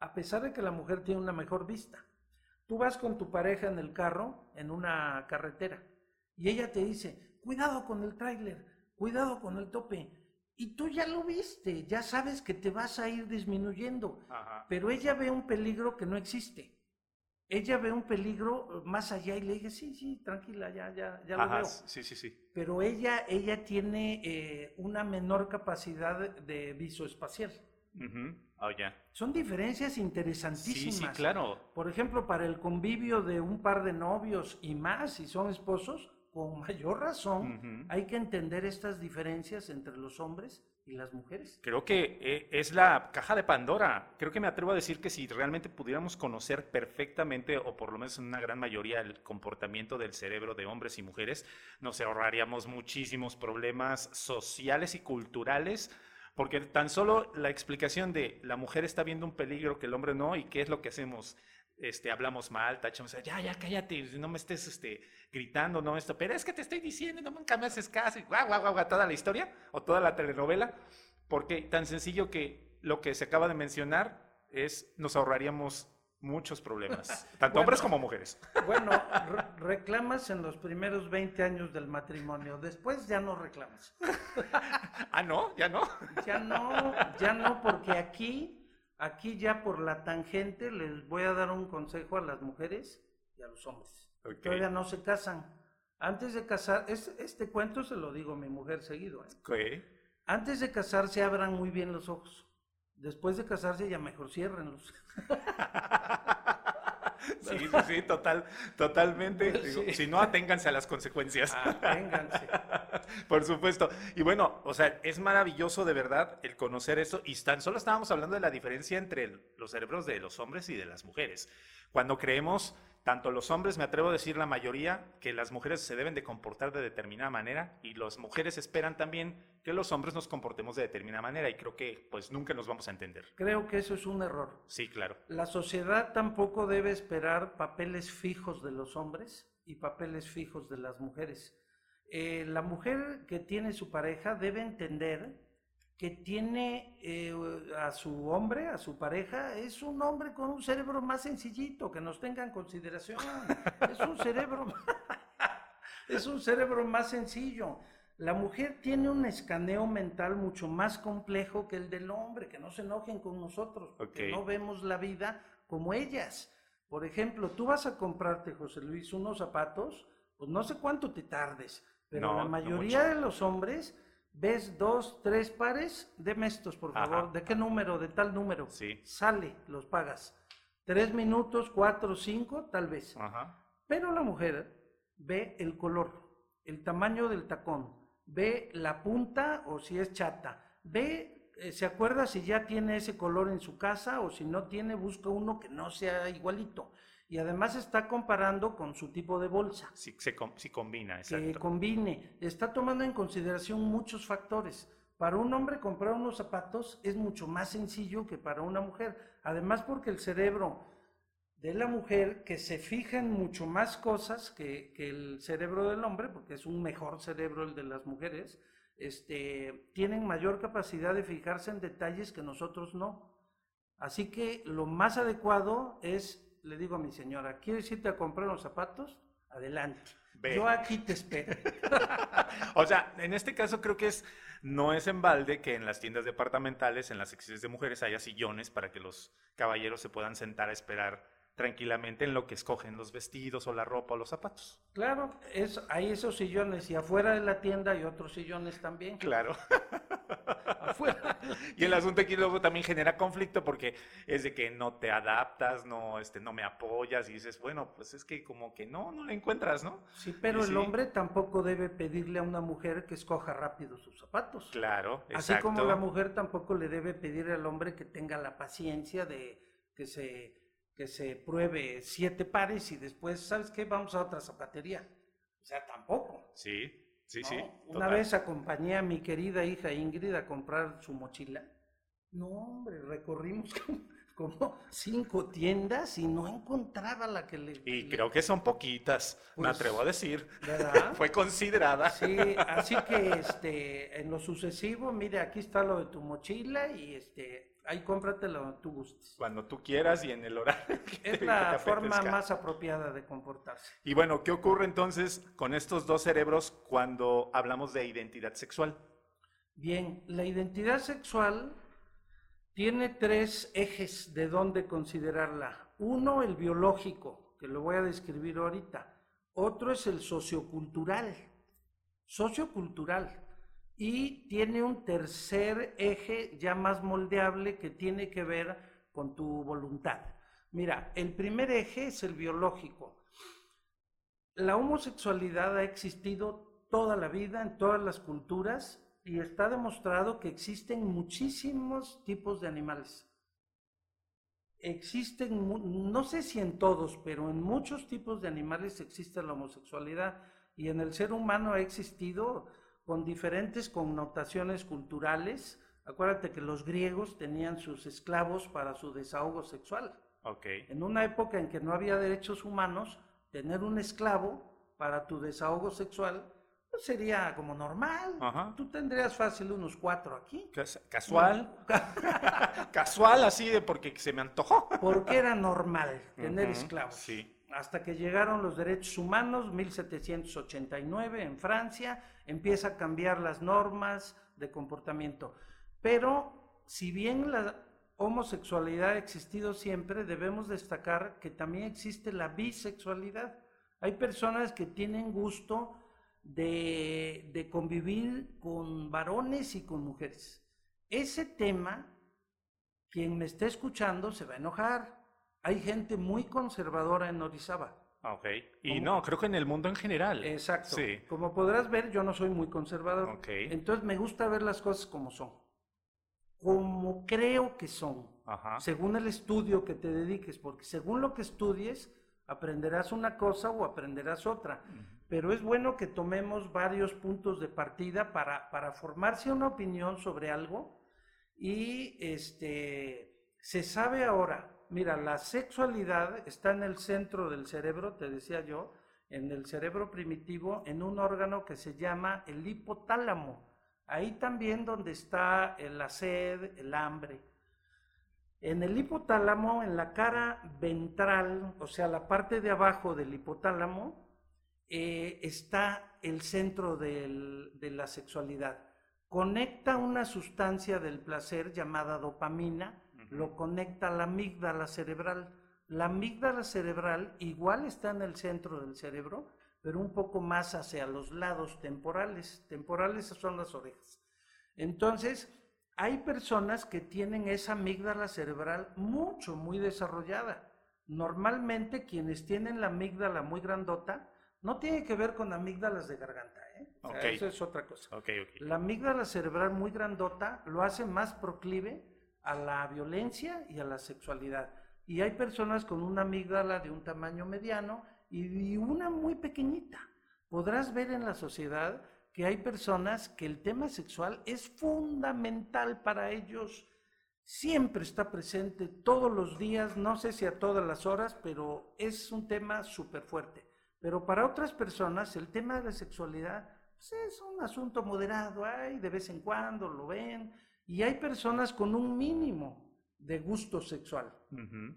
a pesar de que la mujer tiene una mejor vista. Tú vas con tu pareja en el carro, en una carretera, y ella te dice, cuidado con el tráiler, cuidado con el tope. Y tú ya lo viste, ya sabes que te vas a ir disminuyendo, pero ella ve un peligro que no existe ella ve un peligro más allá y le dije, sí, sí, tranquila, ya, ya, ya lo veo. Sí, sí, sí. Pero ella, ella tiene eh, una menor capacidad de visoespacial. Oh, ya. Son diferencias interesantísimas. Sí, sí, claro. Por ejemplo, para el convivio de un par de novios y más, si son esposos, con mayor razón, hay que entender estas diferencias entre los hombres y las mujeres. Creo que eh, es la caja de Pandora. Creo que me atrevo a decir que si realmente pudiéramos conocer perfectamente, o por lo menos en una gran mayoría, el comportamiento del cerebro de hombres y mujeres, nos ahorraríamos muchísimos problemas sociales y culturales. Porque tan solo la explicación de la mujer está viendo un peligro que el hombre no, y qué es lo que hacemos este, hablamos mal, tachamos, ya, ya, cállate, no me estés este, gritando, no esto, pero es que te estoy diciendo, no nunca me haces caso, guau, guau, guau, toda la historia o toda la telenovela, porque tan sencillo que lo que se acaba de mencionar es, nos ahorraríamos muchos problemas, tanto hombres como mujeres. Bueno, reclamas en los primeros 20 años del matrimonio, después ya no reclamas. ah, no, ya no. Ya no, ya no, porque aquí Aquí ya por la tangente les voy a dar un consejo a las mujeres y a los hombres. Todavía no se casan. Antes de casar, este cuento se lo digo a mi mujer seguido. ¿eh? Antes de casarse abran muy bien los ojos. Después de casarse ya mejor ciérrenlos. Sí, sí, sí, total, totalmente. Si no, aténganse a las consecuencias. Aténganse. Por supuesto. Y bueno, o sea, es maravilloso de verdad el conocer eso. Y tan solo estábamos hablando de la diferencia entre los cerebros de los hombres y de las mujeres. Cuando creemos tanto los hombres, me atrevo a decir la mayoría, que las mujeres se deben de comportar de determinada manera y las mujeres esperan también que los hombres nos comportemos de determinada manera y creo que pues nunca nos vamos a entender. Creo que eso es un error. Sí, claro. La sociedad tampoco debe esperar papeles fijos de los hombres y papeles fijos de las mujeres. Eh, la mujer que tiene su pareja debe entender que tiene eh, a su hombre, a su pareja, es un hombre con un cerebro más sencillito, que nos tenga en consideración. Es un cerebro, es un cerebro más sencillo. La mujer tiene un escaneo mental mucho más complejo que el del hombre, que no se enojen con nosotros, porque no vemos la vida como ellas. Por ejemplo, tú vas a comprarte, José Luis, unos zapatos, pues no sé cuánto te tardes, pero la mayoría de los hombres ves dos, tres pares, deme estos, por favor. ¿De qué número? De tal número. Sí. Sale, los pagas. Tres minutos, cuatro, cinco, tal vez. Ajá. Pero la mujer ve el color, el tamaño del tacón, ve la punta o si es chata, ve, eh, se acuerda si ya tiene ese color en su casa o si no tiene, busca uno que no sea igualito y además está comparando con su tipo de bolsa. Sí, se, combina, exacto. Que combine. Está tomando en consideración muchos factores. Para un hombre comprar unos zapatos es mucho más sencillo que para una mujer. Además porque el cerebro de la mujer, que se fija en mucho más cosas que, que el cerebro del hombre, porque es un mejor cerebro el de las mujeres, este, tienen mayor capacidad de fijarse en detalles que nosotros no. Así que lo más adecuado es le digo a mi señora, ¿quieres irte a comprar los zapatos? Adelante. Yo aquí te espero. o sea, en este caso creo que es no es en balde que en las tiendas departamentales, en las secciones de mujeres, haya sillones para que los caballeros se puedan sentar a esperar tranquilamente en lo que escogen los vestidos o la ropa o los zapatos. Claro, es, hay esos sillones y afuera de la tienda hay otros sillones también. Claro. afuera. Y el asunto aquí luego también genera conflicto porque es de que no te adaptas, no, este, no me apoyas y dices, bueno, pues es que como que no, no la encuentras, ¿no? Sí, pero el hombre tampoco debe pedirle a una mujer que escoja rápido sus zapatos. Claro, exacto. Así como la mujer tampoco le debe pedir al hombre que tenga la paciencia de que se que se pruebe siete pares y después, ¿sabes qué? Vamos a otra zapatería. O sea, tampoco. Sí, sí, sí. Una vez acompañé a mi querida hija Ingrid a comprar su mochila. No, hombre, recorrimos como, cinco tiendas y no encontraba la que le... Y creo que son poquitas, me pues, atrevo a decir. ¿Verdad? Fue considerada. Sí, así que este, en lo sucesivo, mire, aquí está lo de tu mochila y este, ahí cómpratelo tú gustes. Cuando tú quieras y en el horario. es la forma más apropiada de comportarse. Y bueno, ¿qué ocurre entonces con estos dos cerebros cuando hablamos de identidad sexual? Bien, la identidad sexual tiene tres ejes de dónde considerarla. Uno, el biológico, que lo voy a describir ahorita. Otro es el sociocultural. Sociocultural y tiene un tercer eje ya más moldeable que tiene que ver con tu voluntad. Mira, el primer eje es el biológico. La homosexualidad ha existido toda la vida en todas las culturas y está demostrado que existen muchísimos tipos de animales. Existen, no sé si en todos, pero en muchos tipos de animales existe la homosexualidad y en el ser humano ha existido con diferentes connotaciones culturales. Acuérdate que los griegos tenían sus esclavos para su desahogo sexual. Okay. En una época en que no había derechos humanos, tener un esclavo para tu desahogo sexual pues sería como normal. Tú tendrías fácil unos cuatro aquí. Casual. Casual, así de porque se me antojó. Porque era normal tener esclavos. Sí hasta que llegaron los derechos humanos, 1789 en Francia, empieza a cambiar las normas de comportamiento. Pero si bien la homosexualidad ha existido siempre, debemos destacar que también existe la bisexualidad. Hay personas que tienen gusto de, convivir con varones y con mujeres. Ese tema, quien me esté escuchando se va a enojar hay gente muy conservadora en Orizaba. Ah, ok. Y no, creo que en el mundo en general. Exacto. Sí. Como podrás ver, yo no soy muy conservador. Ok. Entonces me gusta ver las cosas como son. Como creo que son. Ajá. Según el estudio que te dediques. Porque según lo que estudies, aprenderás una cosa o aprenderás otra. Pero es bueno que tomemos varios puntos de partida para, para formarse una opinión sobre algo. Y este, se sabe ahora mira, la sexualidad está en el centro del cerebro, te decía yo, en el cerebro primitivo, en un órgano que se llama el hipotálamo. Ahí también donde está la sed, el hambre. En el hipotálamo, en la cara ventral, o sea, la parte de abajo del hipotálamo, eh, está el centro de la sexualidad. Conecta una sustancia del placer llamada dopamina, lo conecta a la amígdala cerebral. La amígdala cerebral igual está en el centro del cerebro, pero un poco más hacia los lados temporales. Temporales son las orejas. Entonces, hay personas que tienen esa amígdala cerebral mucho, muy desarrollada. Normalmente quienes tienen la amígdala muy grandota, no tiene que ver con amígdalas de garganta, ¿eh? eso es otra cosa. La amígdala cerebral muy grandota lo hace más proclive a la violencia y a la sexualidad. Y hay personas con una amígdala de un tamaño mediano y una muy pequeñita. Podrás ver en la sociedad que hay personas que el tema sexual es fundamental para ellos, siempre está presente todos los días, no sé si a todas las horas, pero es un tema súper fuerte. Pero para otras personas el tema de la sexualidad pues, es un asunto moderado, hay de vez en cuando lo ven, y hay personas con un mínimo de gusto sexual.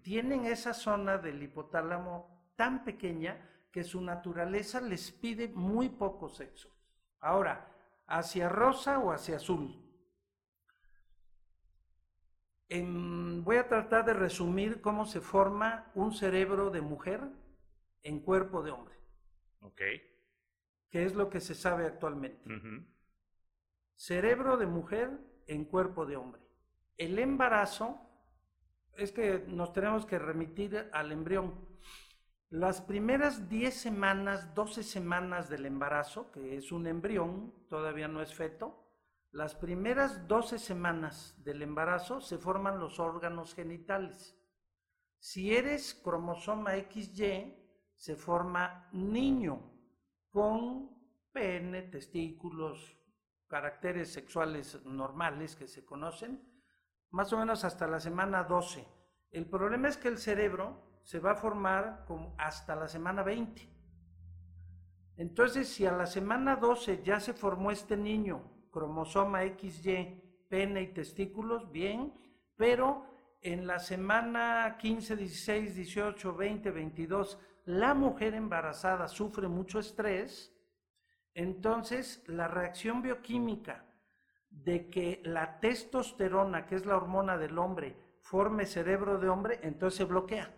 Tienen esa zona del hipotálamo tan pequeña que su naturaleza les pide muy poco sexo. Ahora, ¿hacia rosa o hacia azul? voy a tratar de resumir cómo se forma un cerebro de mujer en cuerpo de hombre. Ok. ¿Qué es lo que se sabe actualmente? Cerebro de mujer en cuerpo de hombre. El embarazo es que nos tenemos que remitir al embrión. Las primeras 10 semanas, 12 semanas del embarazo, que es un embrión, todavía no es feto, las primeras 12 semanas del embarazo se forman los órganos genitales. Si eres cromosoma XY, se forma niño con pene, testículos, caracteres sexuales normales que se conocen, más o menos hasta la semana 12. El problema es que el cerebro se va a formar hasta la semana 20. Entonces, si a la semana 12 ya se formó este niño, cromosoma XY, pene y testículos, bien, pero en la semana 15, 16, 18, 20, 22, la mujer embarazada sufre mucho estrés, entonces la reacción bioquímica de que la testosterona, que es la hormona del hombre, forme cerebro de hombre, entonces se bloquea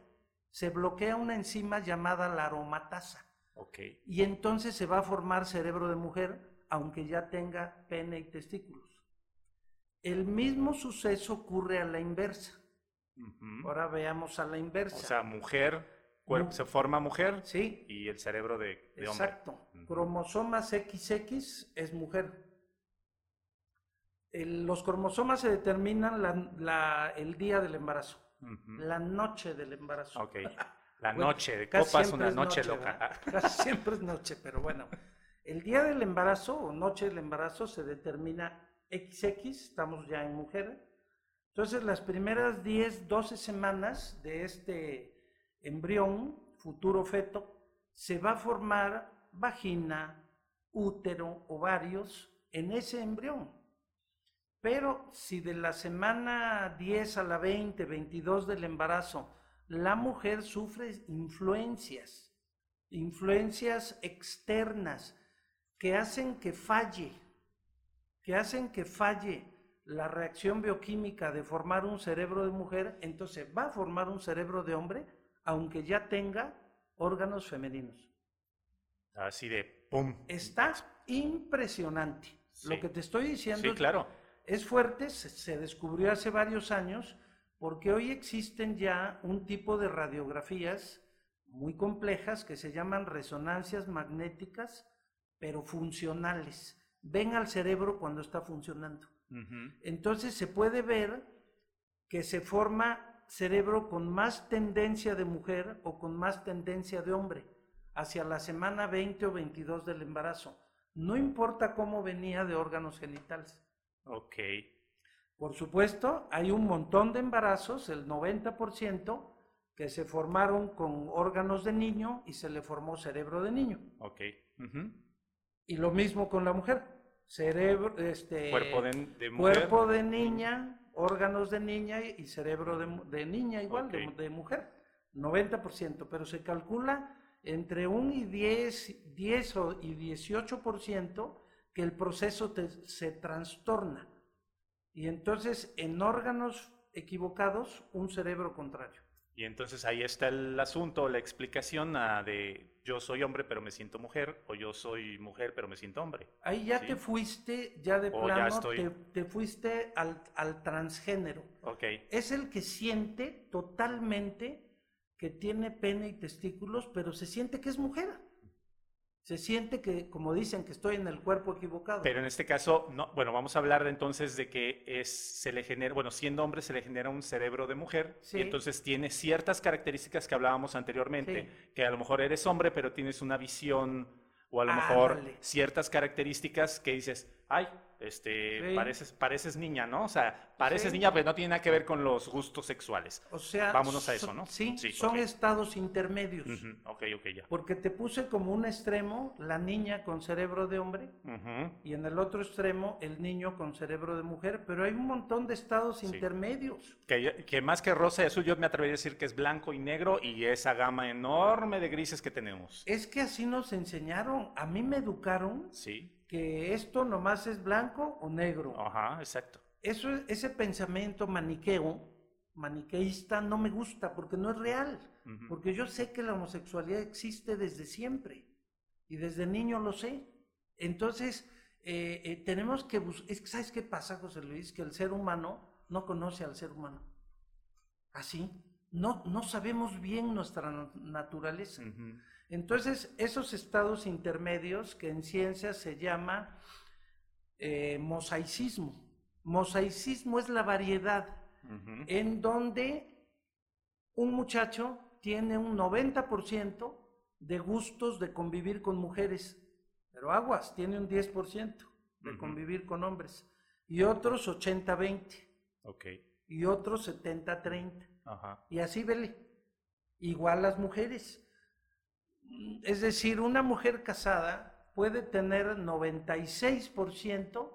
se bloquea una enzima llamada la aromatasa. Okay. Y entonces se va a formar cerebro de mujer, aunque ya tenga pene y testículos. El mismo suceso ocurre a la inversa. Ahora veamos a la inversa. O sea, mujer, se forma mujer sí. y el cerebro de, hombre. Exacto. Cromosomas XX es mujer. los cromosomas se determinan el día del embarazo la noche del embarazo. Ok. La noche de copas, una noche, loca. Casi siempre es noche, pero bueno. El día del embarazo o noche del embarazo se determina XX, estamos ya en mujer. Entonces, las primeras 10, 12 semanas de este embrión, futuro feto, se va a formar vagina, útero, ovarios en ese embrión. Pero si de la semana 10 a la 20, 22 del embarazo, la mujer sufre influencias, influencias externas que hacen que falle, que hacen que falle la reacción bioquímica de formar un cerebro de mujer, entonces va a formar un cerebro de hombre, aunque ya tenga órganos femeninos. Así de pum. Está impresionante. Lo que te estoy diciendo. Sí, claro es fuerte, se, descubrió hace varios años, porque hoy existen ya un tipo de radiografías muy complejas que se llaman resonancias magnéticas, pero funcionales. Ven al cerebro cuando está funcionando. Entonces se puede ver que se forma cerebro con más tendencia de mujer o con más tendencia de hombre hacia la semana 20 o 22 del embarazo. No importa cómo venía de órganos genitales. Ok. Por supuesto, hay un montón de embarazos, el 90%, que se formaron con órganos de niño y se le formó cerebro de niño. Ok. Y lo mismo con la mujer. cerebro, este, cuerpo de, mujer. cuerpo de niña, órganos de niña y, cerebro de, niña igual, de, de, mujer, 90%, pero se calcula entre un y 10, 10 y 18% que el proceso se trastorna. Y entonces en órganos equivocados, un cerebro contrario. Y entonces ahí está el asunto, la explicación ah, de yo soy hombre pero me siento mujer o yo soy mujer pero me siento hombre. Ahí ya te fuiste, ya de plano, te, fuiste al, al, transgénero. Okay. Es el que siente totalmente que tiene pene y testículos, pero se siente que es mujer se siente que, como dicen, que estoy en el cuerpo equivocado. Pero en este caso, no, bueno, vamos a hablar de, entonces de que es, se le genera, bueno, siendo hombre se le genera un cerebro de mujer y entonces tiene ciertas características que hablábamos anteriormente, que a lo mejor eres hombre, pero tienes una visión o a lo mejor ciertas características que dices, ay, este, pareces, pareces niña, ¿no? O sea, pareces niña, pero no tiene nada que ver con los gustos sexuales. O sea, vámonos a eso, ¿no? Sí, son estados intermedios. Ok, ok, ya. Porque te puse como un extremo la niña con cerebro de hombre y en el otro extremo el niño con cerebro de mujer, pero hay un montón de estados intermedios. Que, que, más que rosa y azul, yo me atrevería a decir que es blanco y negro y esa gama enorme de grises que tenemos. Es que así nos enseñaron, a mí me educaron. Sí que esto nomás es blanco o negro. Ajá, exacto. Eso, ese pensamiento maniqueo, maniqueísta, no me gusta porque no es real. Porque yo sé que la homosexualidad existe desde siempre y desde niño lo sé. Entonces, eh, eh, tenemos que buscar. ¿Sabes qué pasa, José Luis? Que el ser humano no conoce al ser humano. Así. No, no sabemos bien nuestra naturaleza. Entonces, esos estados intermedios que en ciencia se llama eh, mosaicismo. Mosaicismo es la variedad en donde un muchacho tiene un 90% de gustos de convivir con mujeres, pero aguas, tiene un 10% de convivir con hombres, y otros 80-20. Y otros 70-30. Y así vele. Igual las mujeres. Es decir, una mujer casada puede tener 96%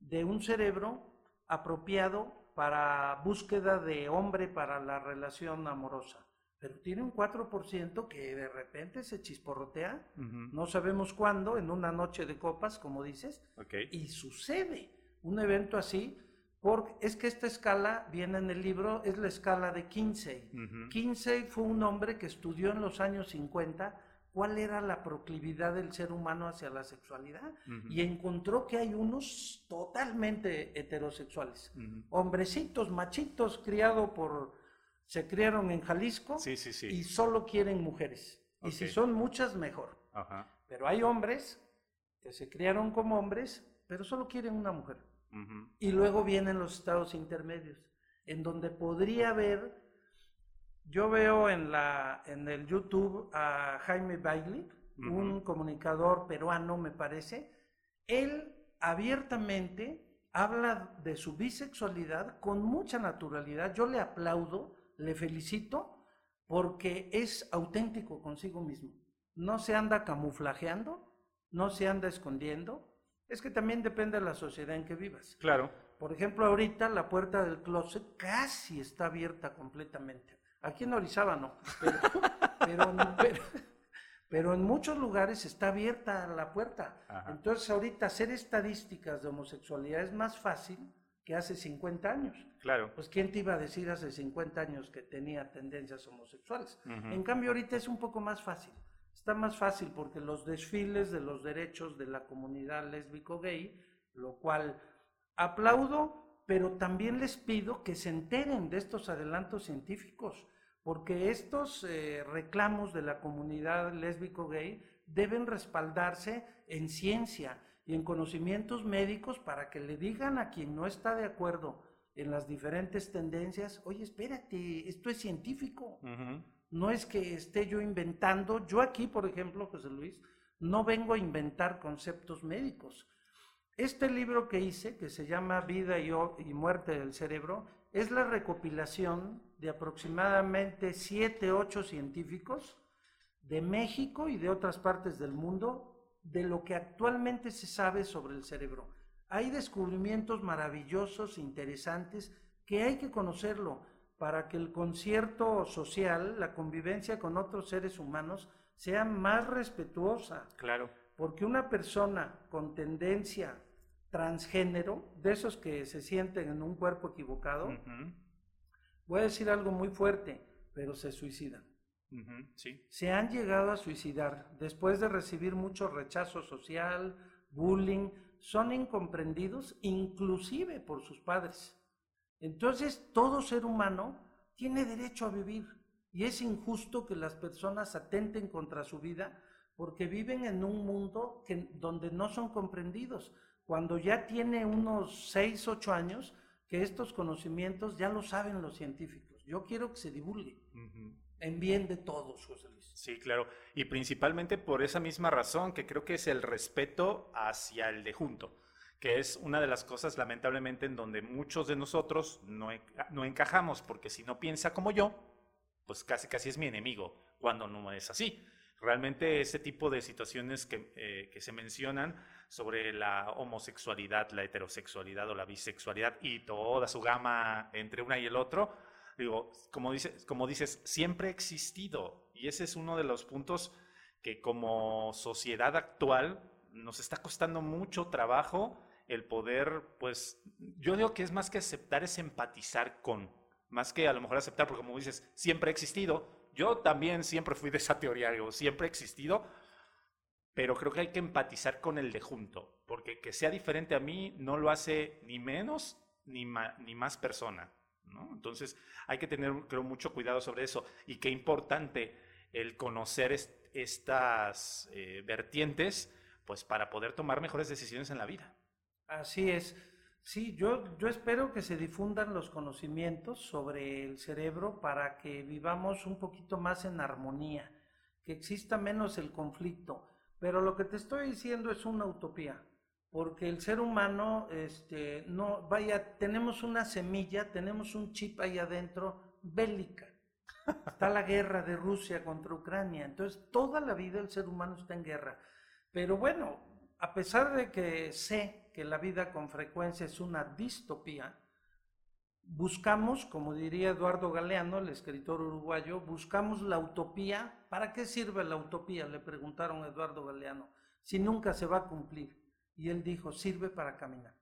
de un cerebro apropiado para búsqueda de hombre para la relación amorosa, pero tiene un 4% que de repente se chisporrotea, no sabemos cuándo, en una noche de copas, como dices, y sucede un evento así, porque es que esta escala viene en el libro, es la escala de Kinsey. Kinsey fue un hombre que estudió en los años 50 cuál era la proclividad del ser humano hacia la sexualidad y encontró que hay unos totalmente heterosexuales. Hombrecitos, machitos, criados por, se criaron en Jalisco y solo quieren mujeres. Y si son muchas, mejor. Pero hay hombres que se criaron como hombres, pero solo quieren una mujer. Y luego vienen los estados intermedios, en donde podría haber yo veo en, la, en el YouTube a Jaime Bailey, un comunicador peruano, me parece. Él abiertamente habla de su bisexualidad con mucha naturalidad. Yo le aplaudo, le felicito, porque es auténtico consigo mismo. No se anda camuflajeando, no se anda escondiendo. Es que también depende de la sociedad en que vivas. Claro. Por ejemplo, ahorita la puerta del closet casi está abierta completamente. Aquí en Orizaba no, pero, en muchos lugares está abierta la puerta. Entonces ahorita hacer estadísticas de homosexualidad es más fácil que hace 50 años. Claro. Pues ¿quién te iba a decir hace 50 años que tenía tendencias homosexuales? En cambio ahorita es un poco más fácil. Está más fácil porque los desfiles de los derechos de la comunidad lésbico-gay, lo cual aplaudo, pero también les pido que se enteren de estos adelantos científicos porque estos eh, reclamos de la comunidad lésbico-gay deben respaldarse en ciencia y en conocimientos médicos para que le digan a quien no está de acuerdo en las diferentes tendencias, oye, espérate, esto es científico. No es que esté yo inventando. Yo aquí, por ejemplo, José Luis, no vengo a inventar conceptos médicos. Este libro que hice, que se llama Vida y, Muerte del Cerebro, es la recopilación de aproximadamente 7, 8 científicos de México y de otras partes del mundo, de lo que actualmente se sabe sobre el cerebro. Hay descubrimientos maravillosos, interesantes, que hay que conocerlo para que el concierto social, la convivencia con otros seres humanos, sea más respetuosa. Claro. Porque una persona con tendencia transgénero, de esos que se sienten en un cuerpo equivocado, voy a decir algo muy fuerte, pero se suicidan. sí. Se han llegado a suicidar después de recibir mucho rechazo social, bullying, son incomprendidos inclusive por sus padres. Entonces, todo ser humano tiene derecho a vivir y es injusto que las personas atenten contra su vida porque viven en un mundo que, donde no son comprendidos. Cuando ya tiene unos 6, 8 años, que estos conocimientos ya lo saben los científicos. Yo quiero que se divulgue en bien de todos, José Luis. Sí, claro. Y principalmente por esa misma razón, que creo que es el respeto hacia el de junto, que es una de las cosas lamentablemente en donde muchos de nosotros no, no encajamos, porque si no piensa como yo, pues casi casi es mi enemigo, cuando no es así. Realmente ese tipo de situaciones que, eh, que se mencionan sobre la homosexualidad, la heterosexualidad o la bisexualidad y toda su gama entre una y el otro, digo, como dices, como dices, siempre ha existido. Y ese es uno de los puntos que como sociedad actual nos está costando mucho trabajo el poder, pues, yo digo que es más que aceptar, es empatizar con, más que a lo mejor aceptar, porque como dices, siempre ha existido. Yo también siempre fui de esa teoría, digo, siempre ha existido, pero creo que hay que empatizar con el de junto, porque que sea diferente a mí no lo hace ni menos ni, ni más persona. Entonces hay que tener, creo, mucho cuidado sobre eso. Y qué importante el conocer estas eh, vertientes, pues para poder tomar mejores decisiones en la vida. Así es. Sí, yo, yo espero que se difundan los conocimientos sobre el cerebro para que vivamos un poquito más en armonía, que exista menos el conflicto. Pero lo que te estoy diciendo es una utopía porque el ser humano, este, no, vaya, tenemos una semilla, tenemos un chip ahí adentro bélica. Está la guerra de Rusia contra Ucrania, entonces toda la vida el ser humano está en guerra. Pero bueno, a pesar de que sé que la vida con frecuencia es una distopía, buscamos, como diría Eduardo Galeano, el escritor uruguayo, buscamos la utopía. ¿Para qué sirve la utopía? Le preguntaron a Eduardo Galeano, si nunca se va a cumplir. Y él dijo, sirve para caminar.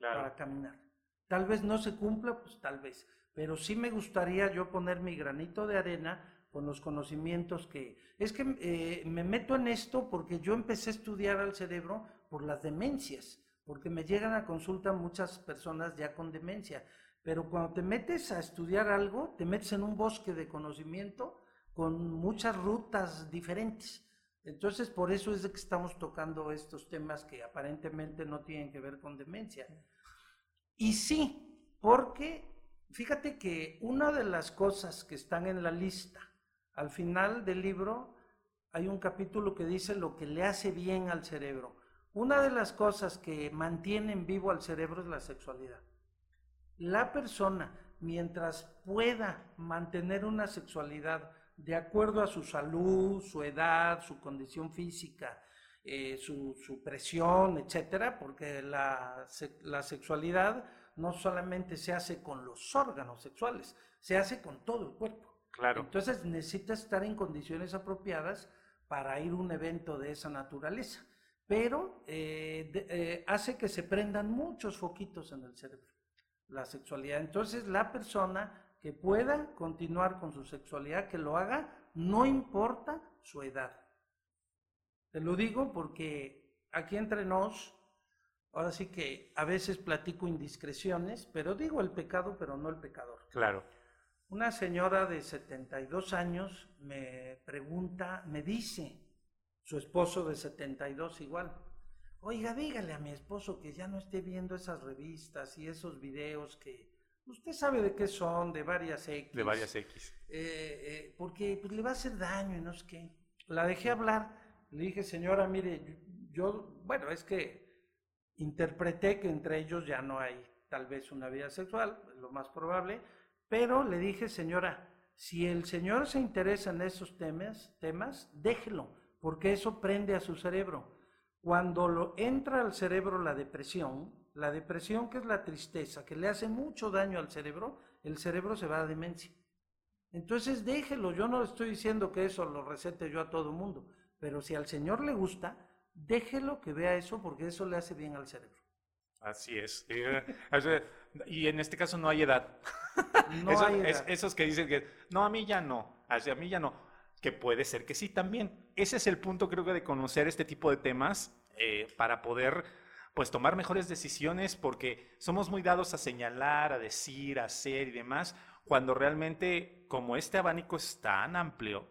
Para caminar. Tal vez no se cumpla, pues tal vez. Pero sí me gustaría yo poner mi granito de arena con los conocimientos que... Es que eh, me meto en esto porque yo empecé a estudiar al cerebro por las demencias, porque me llegan a consulta muchas personas ya con demencia. Pero cuando te metes a estudiar algo, te metes en un bosque de conocimiento con muchas rutas diferentes. Entonces, por eso es que estamos tocando estos temas que aparentemente no tienen que ver con demencia. Y sí, porque fíjate que una de las cosas que están en la lista, al final del libro, hay un capítulo que dice lo que le hace bien al cerebro. Una de las cosas que mantienen vivo al cerebro es la sexualidad. La persona, mientras pueda mantener una sexualidad de acuerdo a su salud, su edad, su condición física, eh, su, presión, etcétera, porque la, la, sexualidad no solamente se hace con los órganos sexuales, se hace con todo el cuerpo. Claro. Entonces necesita estar en condiciones apropiadas para ir a un evento de esa naturaleza. Pero eh, eh, hace que se prendan muchos foquitos en el cerebro, la sexualidad. Entonces la persona que pueda continuar con su sexualidad, que lo haga, no importa su edad. Te lo digo porque aquí entre nos, ahora sí que a veces platico indiscreciones, pero digo el pecado, pero no el pecador. Claro. Una señora de 72 años me pregunta, me dice, su esposo de 72 igual, oiga, dígale a mi esposo que ya no esté viendo esas revistas y esos videos que Usted sabe de qué son, de varias X. De varias X. Eh, eh, porque pues, le va a hacer daño y no sé qué. La dejé hablar. Le dije, señora, mire, yo, bueno, es que interpreté que entre ellos ya no hay tal vez una vida sexual, lo más probable, pero le dije, señora, si el señor se interesa en esos temas, temas, déjelo, porque eso prende a su cerebro. Cuando lo, entra al cerebro la depresión, la depresión que es la tristeza, que le hace mucho daño al cerebro, el cerebro se va a demencia. Entonces déjelo, yo no estoy diciendo que eso lo recete yo a todo mundo, pero si al Señor le gusta, déjelo que vea eso porque eso le hace bien al cerebro. Así es. Y en este caso no hay edad. No hay edad. esos que dicen que, no, a mí ya no, a mí ya no, que puede ser que sí también. Ese es el punto creo que de conocer este tipo de temas eh, para poder pues tomar mejores decisiones porque somos muy dados a señalar, a decir, a hacer y demás, cuando realmente como este abanico es tan amplio,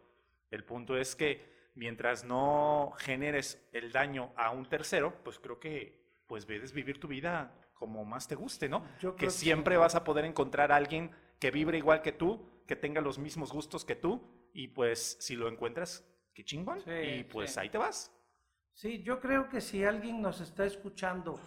el punto es que mientras no generes el daño a un tercero, pues creo que pues debes vivir tu vida como más te guste, ¿no? que siempre vas a poder encontrar a alguien que vibre igual que tú, que tenga los mismos gustos que tú y pues si lo encuentras, qué chingón y pues ahí te vas. Sí, yo creo que si alguien nos está escuchando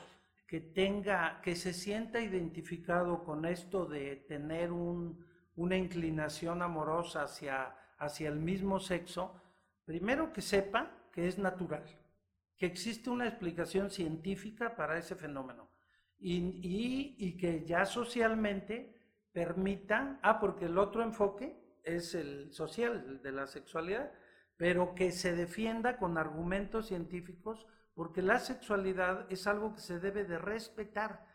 que tenga, que se sienta identificado con esto de tener una inclinación amorosa hacia, hacia el mismo sexo, primero que sepa que es natural, que existe una explicación científica para ese fenómeno y, y que ya socialmente permita, ah, porque el otro enfoque es el social, el de la sexualidad, pero que se defienda con argumentos científicos, porque la sexualidad es algo que se debe de respetar.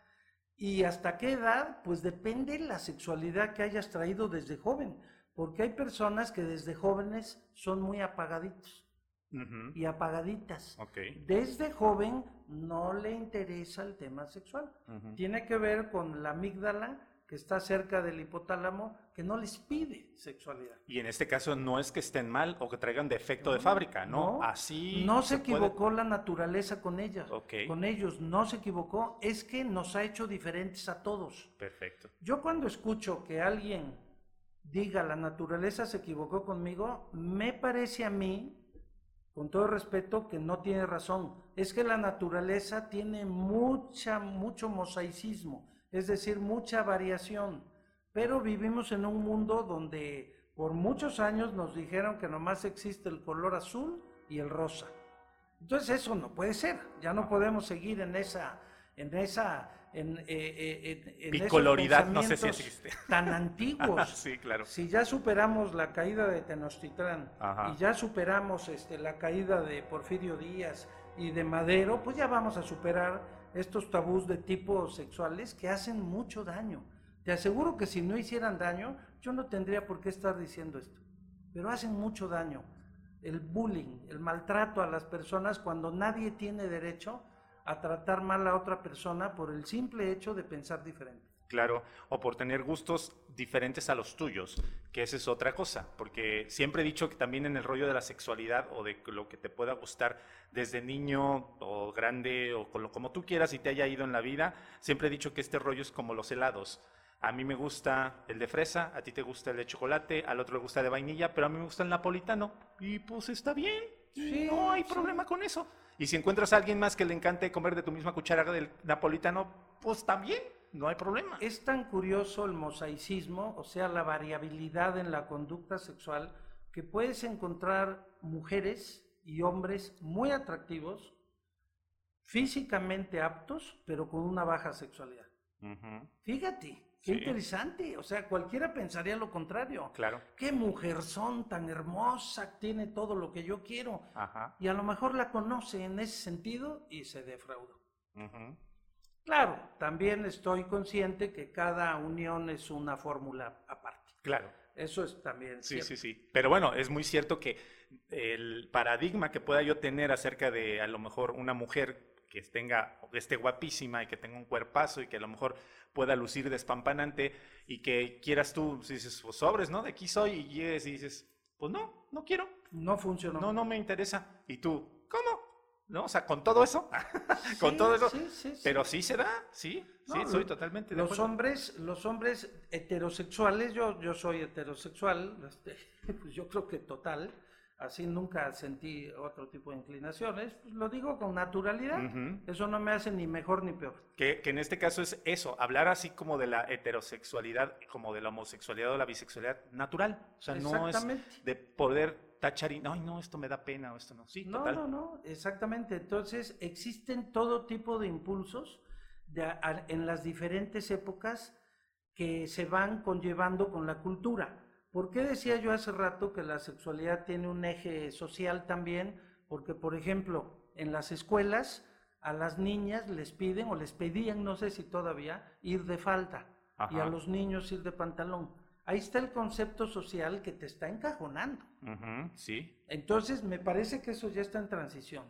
¿Y hasta qué edad? Pues depende la sexualidad que hayas traído desde joven, porque hay personas que desde jóvenes son muy apagaditos y apagaditas. Desde joven no le interesa el tema sexual. Tiene que ver con la amígdala que está cerca del hipotálamo que no les pide sexualidad. Y en este caso no es que estén mal o que traigan defecto de fábrica, ¿no? Así. No se, equivocó la naturaleza con ellas. Con ellos no se equivocó, es que nos ha hecho diferentes a todos. Perfecto. Yo cuando escucho que alguien diga la naturaleza se equivocó conmigo, me parece a mí, con todo respeto, que no tiene razón. Es que la naturaleza tiene mucha, mucho mosaicismo es decir, mucha variación. Pero vivimos en un mundo donde por muchos años nos dijeron que nomás existe el color azul y el rosa. Entonces eso no puede ser, ya no podemos seguir en esa, en esa, en, eh, eh, en, Bicoloridad, no sé si existe. Tan antiguos. sí, claro. Si ya superamos la caída de Tenochtitlán y ya superamos este, la caída de Porfirio Díaz y de Madero, pues ya vamos a superar estos tabús de tipo sexuales que hacen mucho daño. Te aseguro que si no hicieran daño, yo no tendría por qué estar diciendo esto. Pero hacen mucho daño. El bullying, el maltrato a las personas cuando nadie tiene derecho a tratar mal a otra persona por el simple hecho de pensar diferente. Claro, o por tener gustos diferentes a los tuyos, que esa es otra cosa, porque siempre he dicho que también en el rollo de la sexualidad o de lo que te pueda gustar desde niño o grande o como tú quieras y te haya ido en la vida, siempre he dicho que este rollo es como los helados. A mí me gusta el de fresa, a ti te gusta el de chocolate, al otro le gusta el de vainilla, pero a mí me gusta el napolitano. Y pues está bien, no hay problema con eso. Y si encuentras a alguien más que le encante comer de tu misma cuchara del napolitano, pues también no hay problema. Es tan curioso el mosaicismo, o sea, la variabilidad en la conducta sexual, que puedes encontrar mujeres y hombres muy atractivos, físicamente aptos, pero con una baja sexualidad. Fíjate, qué interesante. O sea, cualquiera pensaría lo contrario. Claro. Qué mujer son tan hermosa, tiene todo lo que yo quiero. Y a lo mejor la conoce en ese sentido y se defrauda. Claro, también estoy consciente que cada unión es una fórmula aparte. Claro. Eso es también cierto. Sí, sí, sí. Pero bueno, es muy cierto que el paradigma que pueda yo tener acerca de a lo mejor una mujer que tenga, esté guapísima y que tenga un cuerpazo y que a lo mejor pueda lucir despampanante y que quieras tú, si dices, pues sobres, ¿no? De aquí soy y llegues y dices, pues no, no quiero. No funcionó. No, no me interesa. Y tú, ¿cómo? ¿no? O sea, con todo eso, con todo eso, pero sí se da, sí, sí, soy totalmente de los hombres, los hombres heterosexuales, yo, yo soy heterosexual, este, pues yo creo que total, así nunca sentí otro tipo de inclinaciones, pues lo digo con naturalidad, eso no me hace ni mejor ni peor. Que, que, en este caso es eso, hablar así como de la heterosexualidad, como de la homosexualidad o la bisexualidad natural, o sea, no es de poder tachar y no, no, esto me da pena o esto no. Sí, no, no, no, exactamente. Entonces existen todo tipo de impulsos en las diferentes épocas que se van conllevando con la cultura. ¿Por qué decía yo hace rato que la sexualidad tiene un eje social también? Porque, por ejemplo, en las escuelas a las niñas les piden o les pedían, no sé si todavía, ir de falda y a los niños ir de pantalón. Ahí está el concepto social que te está encajonando. sí. Entonces, me parece que eso ya está en transición.